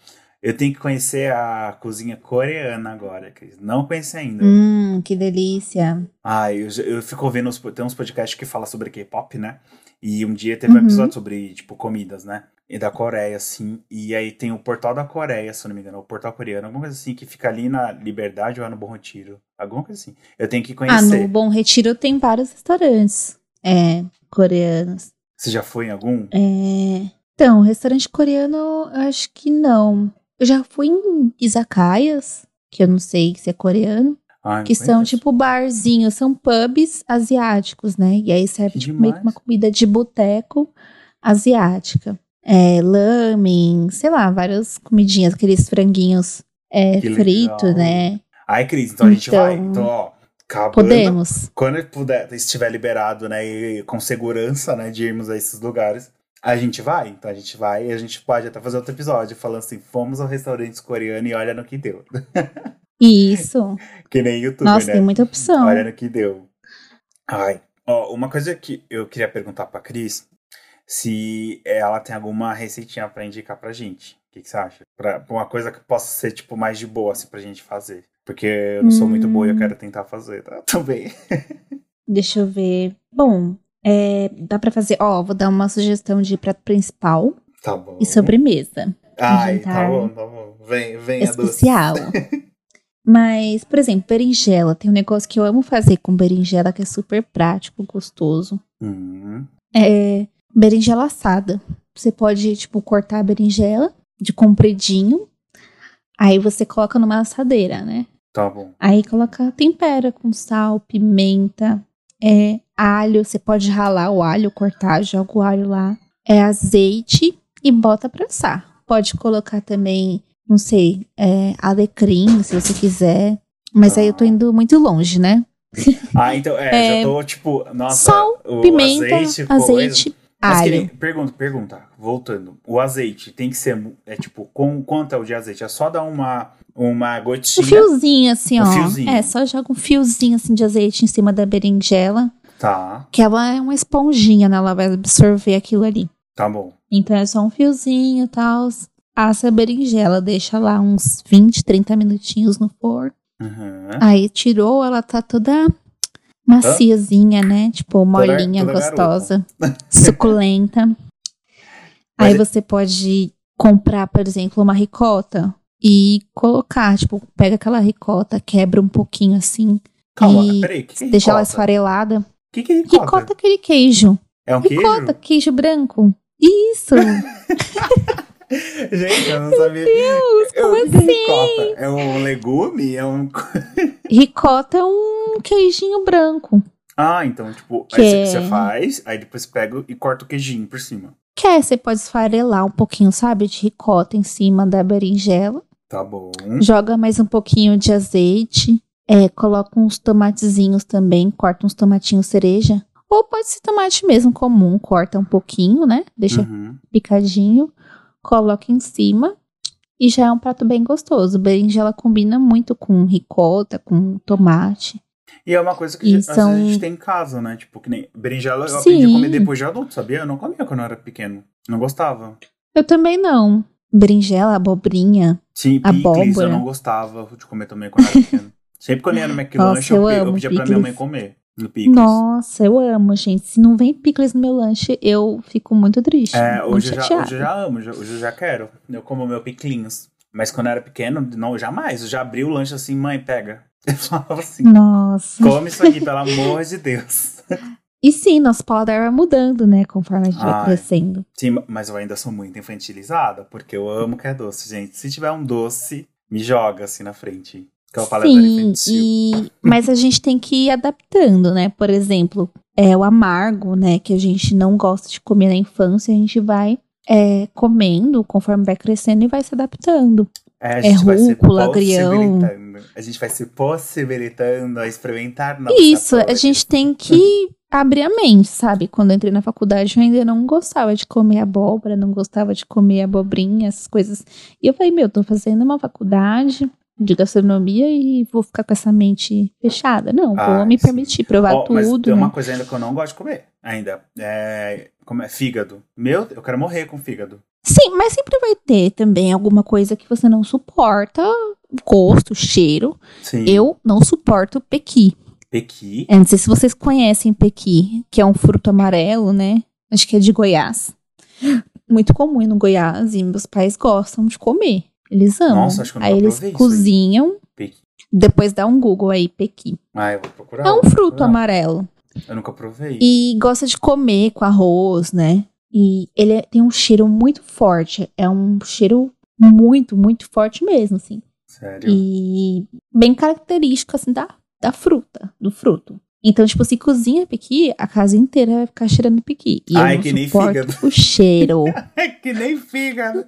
Eu tenho que conhecer a cozinha coreana agora, Cris. Não conheci ainda. Hum, que delícia. Ah, eu, eu fico uns, tem uns podcasts que falam sobre K-pop, né? E um dia teve um Uhum. episódio sobre, tipo, comidas, né? E da Coreia, assim. E aí tem o Portal da Coreia, se eu não me engano. O Portal coreano, alguma coisa assim, que fica ali na Liberdade ou é no Bom Retiro. Alguma coisa assim. Eu tenho que Ah, conhecer. no Bom Retiro tem vários restaurantes é, coreanos. Você já foi em algum? É, Então, restaurante coreano, acho que não. Eu já fui em izakayas, que eu não sei se é coreano, Ah, que são tipo barzinhos, são pubs asiáticos, né? E aí serve Que tipo meio que uma comida de boteco asiática. É, lamen, sei lá, várias comidinhas, aqueles franguinhos é, Que frito, legal. né? Ai, Cris, então a gente Então, vai. Então, ó, acabando. Podemos. Quando puder, estiver liberado, né, e com segurança, né, de irmos a esses lugares, a gente vai. Então a gente vai e a gente pode até fazer outro episódio falando assim: fomos ao restaurante coreano e olha no que deu. Isso. que nem YouTube, Nossa, né? tem muita opção. Olha no que deu. Ai, ó, uma coisa que eu queria perguntar pra Cris, se ela tem alguma receitinha pra indicar pra gente. O que, que você acha? Pra, pra uma coisa que possa ser, tipo, mais de boa, assim, pra gente fazer. Porque eu não sou muito boa e eu Hum. quero tentar fazer, tá? Também. Deixa eu ver. Bom, é, dá pra fazer. Ó, vou dar uma sugestão de prato principal Tá bom. e sobremesa. Ai, tá bom, tá bom. Vem, vem a doce. especial. Mas, por exemplo, berinjela. Tem um negócio que eu amo fazer com berinjela que é super prático, gostoso. Hum, É berinjela assada. Você pode, tipo, cortar a berinjela de compridinho. Aí você coloca numa assadeira, né? tá bom. Aí coloca, tempera com sal, pimenta, é, alho. Você pode ralar o alho, cortar, joga o alho lá. É azeite e bota pra assar. Pode colocar também, não sei, é, alecrim, se você quiser. Mas aí eu tô indo muito longe, né? Ah, então, é, É, já tô, tipo, nossa, sal, Pimenta, azeite, azeite. Mas pergunta, pergunta, voltando. O azeite tem que ser, é tipo, com, quanto é o de azeite? É só dar uma, uma Um gotinha? fiozinho, assim, Um ó. fiozinho. É, só joga um fiozinho, assim, de azeite em cima da berinjela. Tá, Que ela é uma esponjinha, né? Ela vai absorver aquilo ali. tá bom. Então é só um fiozinho e tal. Assa a berinjela, deixa lá uns 20, 30 minutinhos no forno. Uhum. Aí tirou, ela tá toda maciazinha, né? Tipo, molinha, toda gostosa, suculenta. Mas Aí é- você pode comprar, por exemplo, uma ricota e colocar, tipo, pega aquela ricota, quebra um pouquinho assim, Calma, e peraí, que que é deixa ela ricota? esfarelada. que, que é ricota? Ricota é aquele queijo. É um queijo? Ricota, queijo branco. Isso! Gente, eu não sabia. Deus, Eu- como é assim? ricota? É um legume? É um. Ricota é um queijinho branco. Ah, então, tipo, Que aí você, é- você faz, aí depois pega e corta o queijinho por cima. Quer, você pode esfarelar um pouquinho, sabe, de ricota em cima da berinjela. Tá bom. Joga mais um pouquinho de azeite. É, coloca uns tomatezinhos também. Corta uns tomatinhos cereja. Ou pode ser tomate mesmo comum. Corta um pouquinho, né? Deixa Uhum. picadinho. Coloca em cima. E já é um prato bem gostoso. Berinjela combina muito com ricota, com tomate. E é uma coisa que às vezes são- a gente tem em casa, né? Tipo, que nem berinjela eu aprendi a Sim. comer depois de adulto, sabia? Eu não comia quando eu era pequeno. Não gostava. Eu também não. Berinjela, abobrinha. Sim, picles Abóbora. eu não gostava de comer também quando eu era pequeno. Sempre quando eu ia no McLanche, Nossa, eu, eu eu pedia pra minha mãe picles. comer. No picles. Nossa, eu amo, gente. Se não vem picles no meu lanche, eu fico muito triste. É, hoje eu, já, hoje eu já amo, hoje eu já quero. Eu como meu piclinhos. Mas quando eu era pequeno, não, jamais. Eu já abri o lanche assim, mãe, pega. Eu falava assim, Nossa. come isso aqui, pelo amor de Deus. E sim, nosso paladar vai mudando, né? Conforme a gente vai Ai. crescendo. Sim, mas eu ainda sou muito infantilizada, porque eu amo que é doce, gente. Se tiver um doce, me joga assim na frente. Que é o paladar Sim, infantil. e... mas a gente tem que ir adaptando, né? Por exemplo, é o amargo, né? Que a gente não gosta de comer na infância, a gente vai é, comendo conforme vai crescendo e vai se adaptando. É, a é gente vai se rúcula, agrião. possibilitando. A gente vai se possibilitando a experimentar novos Isso, a sabores. gente tem que abrir a mente, sabe? Quando eu entrei na faculdade, eu ainda não gostava de comer abóbora, não gostava de comer abobrinha, essas coisas. E eu falei, meu, tô fazendo uma faculdade de gastronomia e vou ficar com essa mente fechada. Não, Ah, vou me sim. permitir provar mas tudo. tem né? uma coisa ainda que eu não gosto de comer. Ainda. É, como é fígado. Meu, eu quero morrer com fígado. Sim, mas sempre vai ter também alguma coisa que você não suporta, gosto, cheiro. Sim. Eu não suporto pequi. Pequi. Eu não sei se vocês conhecem pequi, que é um fruto amarelo, né? Acho que é de Goiás. Muito comum no Goiás e meus pais gostam de comer. Eles amam. Nossa, acho que eu nunca aí eles cozinham, Pequi. depois dá um Google aí, pequi. Ah, eu vou procurar. É um fruto procurar. amarelo. Eu nunca provei. E gosta de comer com arroz, né? E ele é- tem um cheiro muito forte. É um cheiro muito, muito forte mesmo, assim. Sério. E bem característico, assim, da, da fruta, do fruto. Então, tipo, se cozinha pequi, a casa inteira vai ficar cheirando pequi. E Ai, eu não que nem fígado. o cheiro. Que nem fígado.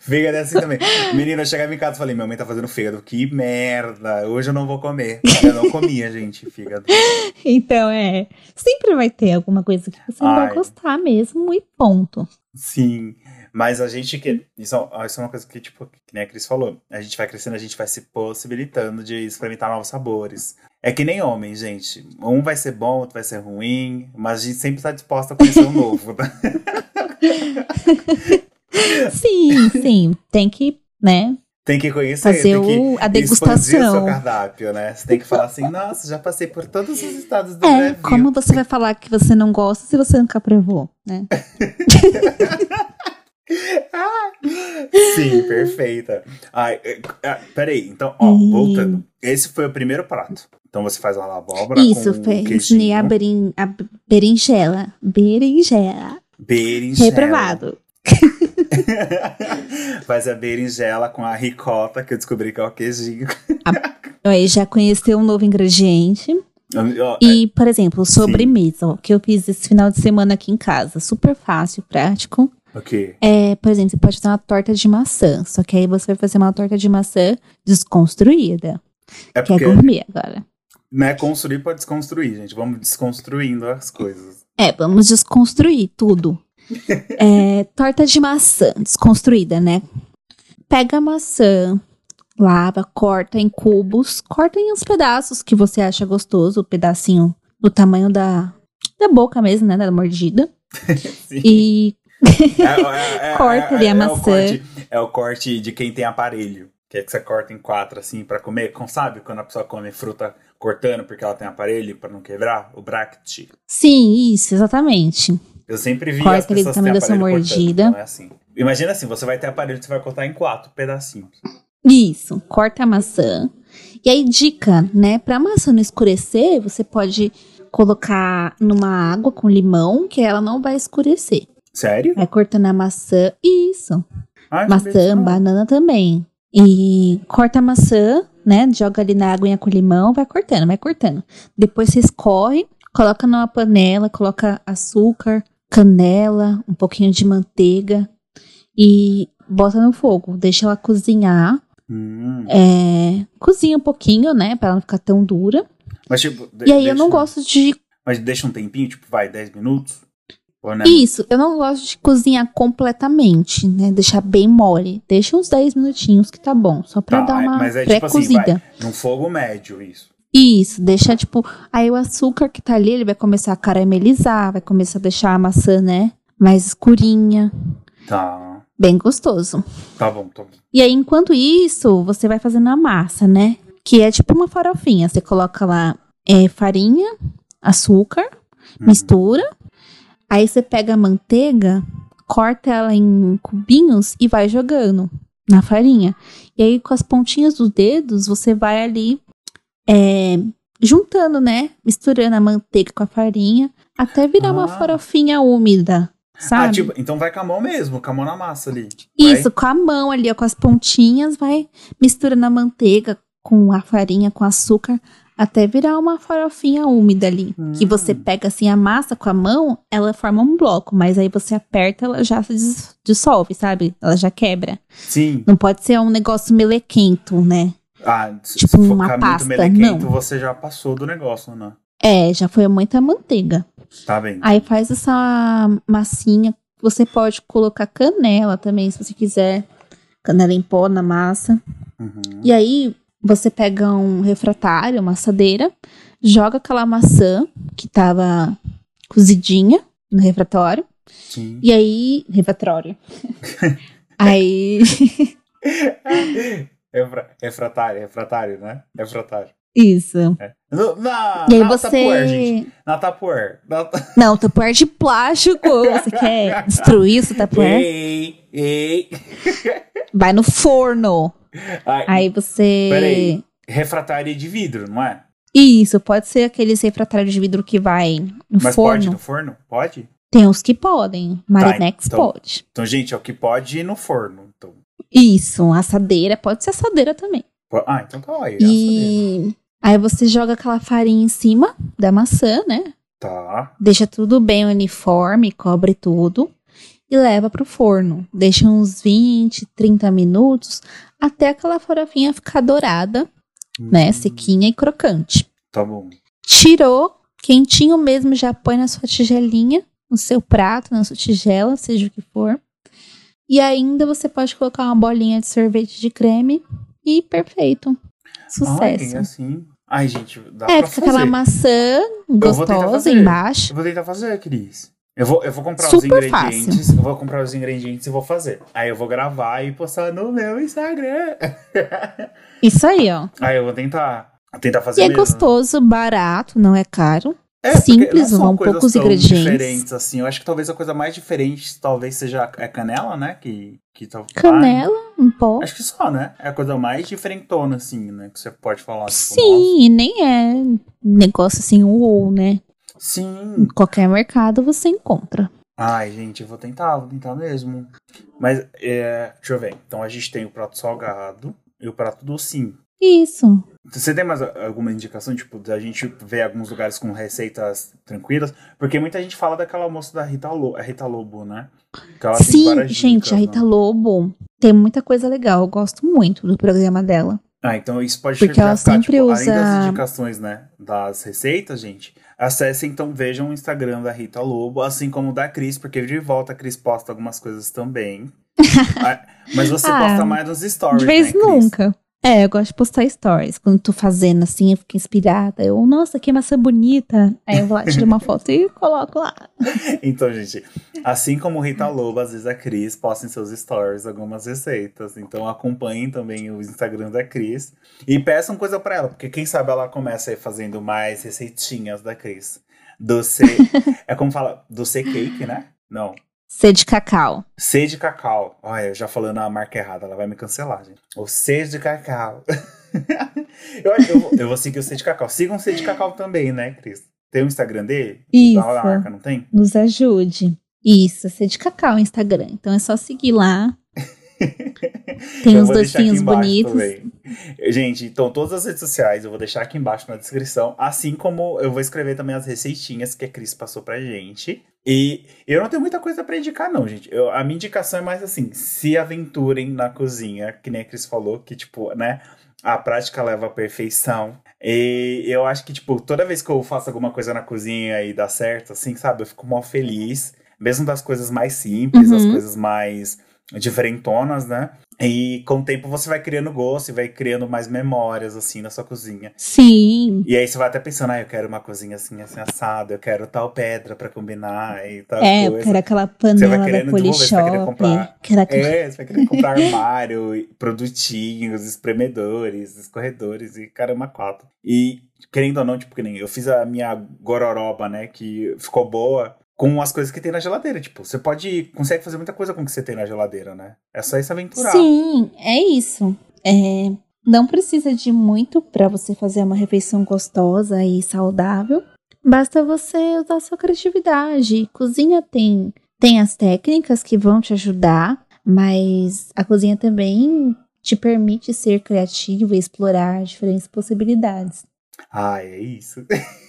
Fígado é assim também. Menina, eu chegava em casa e falei, minha mãe tá fazendo fígado. Que merda. Hoje eu não vou comer. Eu não comia, gente, fígado. então, é. Sempre vai ter alguma coisa que você não Ai. vai gostar mesmo e ponto. Sim. Mas a gente que. Isso, é- isso é uma coisa que, tipo, que nem a Cris falou. A gente vai crescendo, a gente vai se possibilitando de experimentar novos sabores. É que nem homem, gente. Um vai ser bom, outro vai ser ruim. Mas a gente sempre tá disposta a conhecer um novo. tá? Sim, sim. Tem que, né, Tem que conhecer, fazer tem que o, a expandir o seu degustação. cardápio, né? Você tem que falar assim, nossa, já passei por todos os estados do É, Brasil. como você vai falar que você não gosta se você nunca provou, né? Sim, perfeita. Ai, é, é, peraí, então, ó, Hum. voltando. Esse foi o primeiro prato. Então você faz a abóbora Isso, com foi. queijinho, Ensinei a, berin, a berinjela. Berinjela. berinjela. Reprovado. faz a berinjela com a ricota, que eu descobri que é o queijinho. Aí já conheceu um novo ingrediente. Ó, E, por exemplo, sobremesa, ó, que eu fiz esse final de semana aqui em casa. Super fácil, prático. É, por exemplo, você pode fazer uma torta de maçã. Só que aí você vai fazer uma torta de maçã desconstruída. É Que é porque gourmet agora. não é construir pra desconstruir, gente. Vamos desconstruindo as coisas. É, vamos desconstruir tudo. É, torta de maçã, desconstruída, né? Pega a maçã, lava, corta em cubos, corta em uns pedaços que você acha gostoso, o pedacinho do tamanho da, da boca mesmo, né? Da mordida. E É, é, é, Corta é, ali a é maçã. O corte, é o corte de quem tem aparelho. Que é que você corta em quatro, assim, pra comer. Com, sabe quando a pessoa come fruta cortando porque ela tem aparelho pra não quebrar? O bracket. sim, isso, exatamente. Eu sempre vi Corta as pessoas tamanho da sua aparelho cortando, mordida. então é assim. Imagina assim, você vai ter aparelho você vai cortar em quatro pedacinhos. Isso, corta a maçã, E aí, dica, né? Pra maçã não escurecer, você pode colocar numa água com limão, que ela não vai escurecer. Sério? Vai cortando a maçã. Isso. Maçã, banana também. E corta a maçã, né? Joga ali na aguinha com limão, vai cortando, vai cortando. Depois você escorre, coloca numa panela, coloca açúcar, canela, um pouquinho de manteiga e bota no fogo. Deixa ela cozinhar. Hum. É, cozinha um pouquinho, né? Pra ela não ficar tão dura. Mas, tipo, E aí eu não deixa- gosto de. Mas deixa um tempinho, tipo, vai, 10 minutos? Isso, eu não gosto de cozinhar completamente, né? Deixar bem mole. Deixa uns 10 minutinhos que tá bom. Só pra Tá, dar uma mas é tipo assim, pré-cozida. Num fogo médio, isso. Isso, deixa tipo. Aí o açúcar que tá ali, ele vai começar a caramelizar, vai começar a deixar a maçã, né? Mais escurinha. Tá. Bem gostoso. Tá bom, tá bom. E aí, enquanto isso, você vai fazendo a massa, né? Que é tipo uma farofinha. Você coloca lá é, farinha, açúcar, Uhum. mistura. Aí você pega a manteiga, corta ela em cubinhos e vai jogando na farinha. E aí, com as pontinhas dos dedos, você vai ali é, juntando, né? Misturando a manteiga com a farinha até virar uma Ah. farofinha úmida. Sabe? Ah, tipo, então vai com a mão mesmo, com a mão na massa ali. Isso, com a mão ali, ó, com as pontinhas, vai misturando a manteiga com a farinha, com açúcar, até virar uma farofinha úmida ali. Que Hum. você pega assim a massa com a mão, ela forma um bloco, mas aí você aperta, ela já se dis- dissolve, sabe? Ela já quebra. Sim. Não pode ser um negócio melequento, né? Ah, Tipo se uma pasta, muito melequento, não. você já passou do negócio, né? É, já foi muita manteiga. Tá bem. Aí faz essa massinha. Você pode colocar canela também, se você quiser. Canela em pó na massa. Uhum. E aí, você pega um refratário, uma assadeira, joga aquela maçã que tava cozidinha no refratário. Sim. E aí. Refratário. aí. Refra- refratário, refratário, né? Refratário. Isso. No- Na, E aí na você. Tupperware, gente. Na Tupperware. Na... Não, Tupperware de plástico. Você quer destruir o Tupperware? Ei, ei. Vai no forno. Ai, Aí você. Peraí. Refratário de vidro, não é? Isso, pode ser aqueles refratários de vidro que vai no Mas forno. pode no forno? Pode? Tem uns que podem. Marinex então. pode. Então, gente, é o que pode ir no forno. Então. Isso, assadeira, pode ser assadeira também. Ah, então tá aí. assadeira. E aí você joga aquela farinha em cima da maçã, né? Tá. Deixa tudo bem uniforme, cobre tudo e leva pro forno. Deixa uns 20, 30 minutos até aquela farofinha ficar dourada, né? Hum, Sequinha e crocante. Tá bom. Tirou, quentinho mesmo, já põe na sua tigelinha, no seu prato, na sua tigela, seja o que for. E ainda você pode colocar uma bolinha de sorvete de creme e perfeito. Ai, Sucesso. assim. Ai, gente, dá é, pra fica fazer. aquela maçã gostosa embaixo. Eu vou tentar fazer, Cris. Eu vou, eu vou comprar os Super ingredientes. Eu vou comprar os ingredientes e vou fazer. Aí eu vou gravar e postar no meu Instagram. Isso aí, ó. Aí eu vou tentar. Tentar fazer E é mesmo. gostoso, barato, não é caro. É, simples, são vão poucos ingredientes. diferentes assim. Eu acho que talvez a coisa mais diferente talvez seja a canela, né? Que, que tá... Canela, um pó. Acho que só, né? É a coisa mais diferentona, assim, né? Que você pode falar. tipo, nossa. Sim, e nem é negócio assim, uou, né? Sim. Em qualquer mercado você encontra. Ai, gente, eu vou tentar, vou tentar mesmo. Mas, é, deixa eu ver. Então a gente tem o prato salgado e o prato docinho. Isso. Você tem mais alguma indicação, tipo, da gente ver alguns lugares com receitas tranquilas? Porque muita gente fala daquela moça da Rita, Lo a Rita Lobo, né? Sim, gente, dicas, a né? Rita Lobo tem muita coisa legal. Eu gosto muito do programa dela. Ah, então isso pode Porque já ela ficar, sempre tipo, usa- além das indicações, né, das receitas, gente, acessem, então, vejam o Instagram da Rita Lobo, assim como o da Cris, porque de volta a Cris posta algumas coisas também. Mas você Ah, posta mais nos stories, de vez né, Cris? É, eu gosto de postar stories. Quando tô fazendo assim, eu fico inspirada. Eu, nossa, que maçã bonita. Aí eu vou lá, tiro uma foto e coloco lá. Então, gente, assim como Rita Lobo, às vezes a Cris posta em seus stories algumas receitas. Então acompanhem também o Instagram da Cris e peçam coisa pra ela, porque quem sabe ela começa aí fazendo mais receitinhas da Cris. Doce. é como fala? Doce cake, né? Não. C de cacau. C de cacau. Olha, já falando a marca errada, ela vai me cancelar, gente. O C de cacau. eu, eu, eu vou seguir o C de cacau. Sigam o C de cacau também, né, Cris? Tem o Instagram dele? Isso. Da marca, não tem? Nos ajude. Isso, C de cacau no Instagram. Então é só seguir lá. Tem Eu uns docinhos bonitos. também. Gente, então todas as redes sociais eu vou deixar aqui embaixo na descrição, assim como eu vou escrever também as receitinhas que a Cris passou pra gente. E eu não tenho muita coisa pra indicar não, gente. Eu- a minha indicação é mais assim, se aventurem na cozinha, que nem a Cris falou, que tipo, né, a prática leva à perfeição. E eu acho que, tipo, toda vez que eu faço alguma coisa na cozinha e dá certo, assim, sabe, eu fico mó feliz. Mesmo das coisas mais simples, das Uhum. coisas mais diferentonas, né? E com o tempo você vai criando gosto e vai criando mais memórias, assim, na sua cozinha. Sim. E aí você vai até pensando, ah, eu quero uma cozinha assim, assim, assada, eu quero tal pedra pra combinar e tal É, eu coisa. quero aquela panela da querendo desenvolver, você vai querer Polishop. comprar. Quero aquela... É, você vai querer comprar armário, produtinhos, espremedores, escorredores e caramba, quatro. E, querendo ou não, tipo, que nem eu fiz a minha gororoba, né, que ficou boa com as coisas que tem na geladeira. Tipo, você pode, consegue fazer muita coisa com o que você tem na geladeira, né? É só ir se aventurar. Sim, é isso. É, não precisa de muito para você fazer uma refeição gostosa e saudável. Basta você usar sua criatividade. Cozinha tem, tem as técnicas que vão te ajudar, mas a cozinha também te permite ser criativo e explorar diferentes possibilidades. Ah, é isso.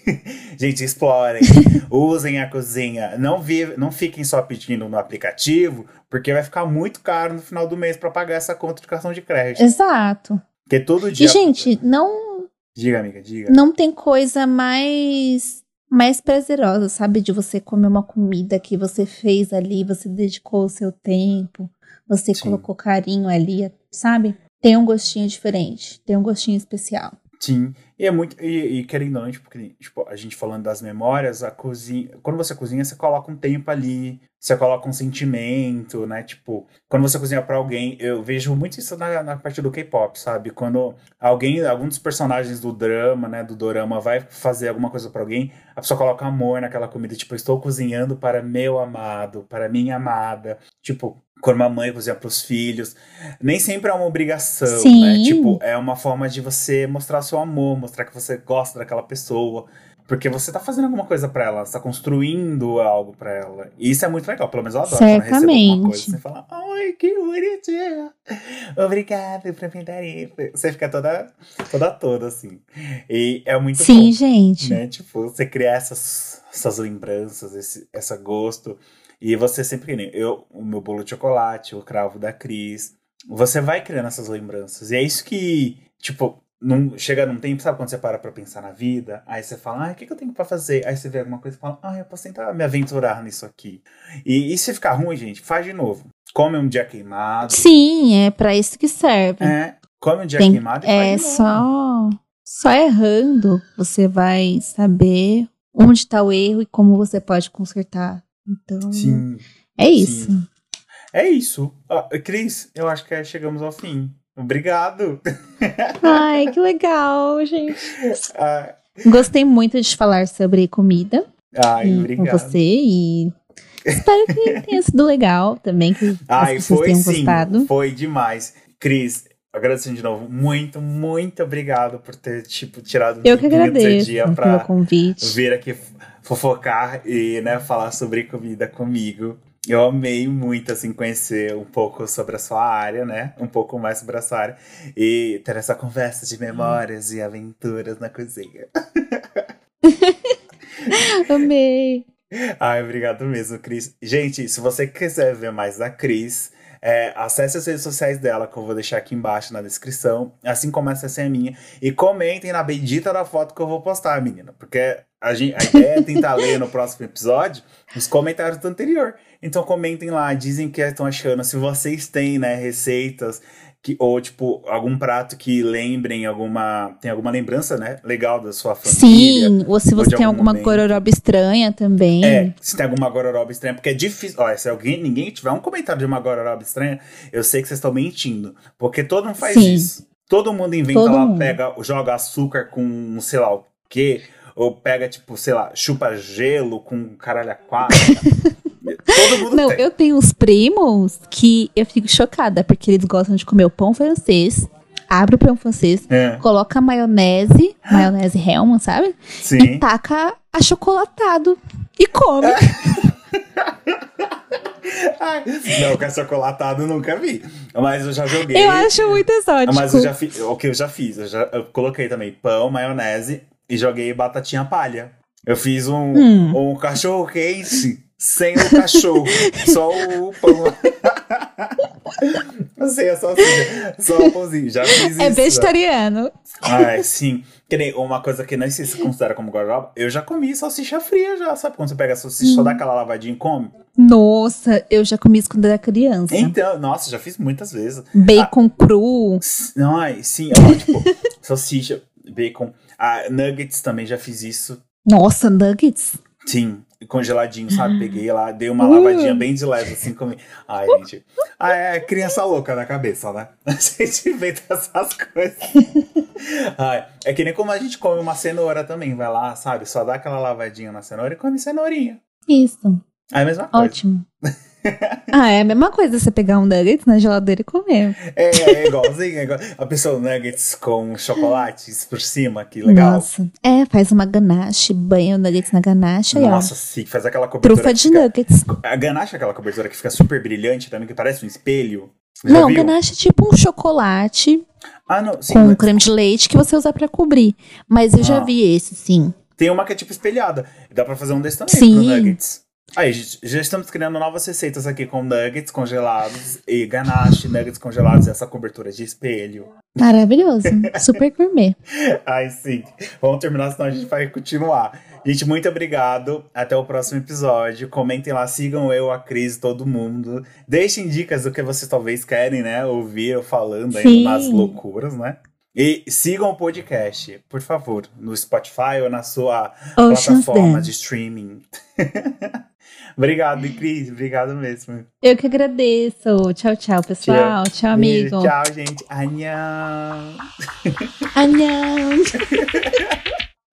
Gente, explorem. Usem a cozinha. Não, vi, não fiquem só pedindo no aplicativo, porque vai ficar muito caro no final do mês pra pagar essa conta de cartão de crédito. Exato. Porque todo dia. E, gente, não, Diga, amiga, diga. não tem coisa mais mais prazerosa, sabe? De você comer uma comida que você fez ali, você dedicou o seu tempo, você Sim. colocou carinho ali, sabe? Tem um gostinho diferente, tem um gostinho especial. Sim. E é muito. E, e querendo ou não, tipo, tipo, a gente falando das memórias, a cozinha. Quando você cozinha, você coloca um tempo ali, você coloca um sentimento, né? Tipo, quando você cozinha pra alguém, eu vejo muito isso na, na parte do K-pop, sabe? Quando alguém, algum dos personagens do drama, né, do dorama, vai fazer alguma coisa pra alguém, a pessoa coloca amor naquela comida. Tipo, estou cozinhando para meu amado, para minha amada. Tipo, quando uma mãe cozinha pros filhos. Nem sempre é uma obrigação, Sim. né? Tipo, é uma forma de você mostrar seu amor, mostrar que você gosta daquela pessoa. Porque você tá fazendo alguma coisa pra ela, você tá construindo algo pra ela. E isso é muito legal, pelo menos eu adoro quando eu recebo alguma Certamente. coisa. Você fala, ai, que bonitinho. Obrigada por me dar isso. Você fica toda, toda toda, assim. E é muito Sim, bom gente. né? Tipo, você criar essas, essas lembranças, esse, essa gosto. E você sempre, nem eu, o meu bolo de chocolate, o cravo da Cris, você vai criando essas lembranças. E é isso que, tipo, não, chega num tempo, sabe quando você para pra pensar na vida? Aí você fala, ah, o que, que eu tenho pra fazer? Aí você vê alguma coisa e fala, ah, eu posso tentar me aventurar nisso aqui. E, e se ficar ruim, gente, faz de novo. Come um dia queimado. Sim, é pra isso que serve. É, come um dia Tem- queimado e É faz de novo. só só errando você vai saber onde tá o erro e como você pode consertar. Então, Sim. é isso. Sim. É isso. Ah, Cris, eu acho que chegamos ao fim. Obrigado. Ai, que legal, gente. Ah, Gostei muito de falar sobre comida Ai, e com obrigado. você e espero que tenha sido legal também, que Ai, as pessoas foi tenham sim. gostado. Foi demais. Cris, agradecendo de novo. Muito, muito obrigado por ter, tipo, tirado um Eu que seu agradeço dia pra convite. vir aqui fofocar e, né, falar sobre comida comigo. Eu amei muito, assim, conhecer um pouco sobre a sua área, né? Um pouco mais sobre a sua área. E ter essa conversa de memórias e aventuras na cozinha. Amei. Ai, obrigado mesmo, Cris. Gente, se você quiser ver mais da Cris, é, acesse as redes sociais dela, que eu vou deixar aqui embaixo na descrição, assim como essa é a minha. E comentem na bendita da foto que eu vou postar, menina. Porque a, gente, a ideia é tentar ler no próximo episódio os comentários do anterior. Então comentem lá, dizem o que estão achando. Se vocês têm, né, receitas que, ou, tipo, algum prato que lembrem alguma. Tem alguma lembrança, né? Legal da sua família. Sim, ou se ou você de tem algum alguma momento. gororoba estranha também. É, se tem alguma gororoba estranha, porque é difícil. Olha, se alguém, ninguém tiver um comentário de uma gororoba estranha, eu sei que vocês estão mentindo. Porque todo mundo faz Sim. isso. Todo mundo inventa Todo lá, mundo. pega, joga açúcar com sei lá o quê. Ou pega, tipo, sei lá, chupa gelo com caralho a quatro. Todo mundo Não, tem. eu tenho uns primos que eu fico chocada, porque eles gostam de comer o pão francês. Abre o pão francês, É, coloca maionese, maionese Hellman, sabe? E sim. taca achocolatado e come. Ai, não, com achocolatado eu nunca vi. Mas eu já joguei. Eu acho muito exótico. Mas eu já fiz. O que eu já fiz? Eu, já, eu coloquei também pão, maionese e joguei batatinha palha. Eu fiz um, Hum. um cachorro quente sem o cachorro, só o pão. Não sei, é só assim, só o pãozinho. Já fiz É isso. vegetariano. Ai, sim. Que nem uma coisa que não sei se considera como guarda Eu já comi salsicha fria já, sabe? Quando você pega a salsicha, Hum. só dá aquela lavadinha e come. Nossa, eu já comi isso quando era criança. Então, nossa, já fiz muitas vezes. Bacon cru. Não, sim, ó, tipo, salsicha, bacon. Ah, nuggets também já fiz isso. Nossa, nuggets. Sim, congeladinho, sabe? Peguei lá, dei uma Uh. lavadinha bem de leve, assim, comi. Ai, gente. Ah, é criança louca na cabeça, né? A gente inventa essas coisas. Ai, é que nem como a gente come uma cenoura também, vai lá, sabe? Só dá aquela lavadinha na cenoura e come cenourinha. Isso. É a mesma coisa. Ótimo. ah, é a mesma coisa você pegar um nuggets na geladeira e comer. É, é igualzinho, é igual. A pessoa nuggets com chocolates por cima, que legal. Nossa. É, faz uma ganache, banha o nuggets na ganache aí, ó. Nossa, sim, faz aquela cobertura. Trufa de fica- nuggets. A ganache é aquela cobertura que fica super brilhante também, que parece um espelho. Já Não, viu? ganache é tipo um chocolate Ah, não, sim. com mas creme de leite que você usa pra cobrir. Mas eu já Ah. vi esse, sim. Tem uma que é tipo espelhada. Dá pra fazer um desse também Sim. nuggets. Aí, gente, já estamos criando novas receitas aqui com nuggets congelados e ganache, nuggets congelados e essa cobertura de espelho. Maravilhoso. Super gourmet. Ai, sim. Vamos terminar, senão a gente vai continuar. Gente, muito obrigado. Até o próximo episódio. Comentem lá, sigam eu, a Cris, todo mundo. Deixem dicas do que vocês talvez querem, né? Ouvir eu falando aí nas loucuras, né? E sigam o podcast, por favor, no Spotify ou na sua Ocean's plataforma de streaming. obrigado, Cris. Obrigado mesmo. Eu que agradeço. Tchau, tchau, pessoal. Tchau, Beijo, amigo. Tchau, gente. Annyeong. Annyeong.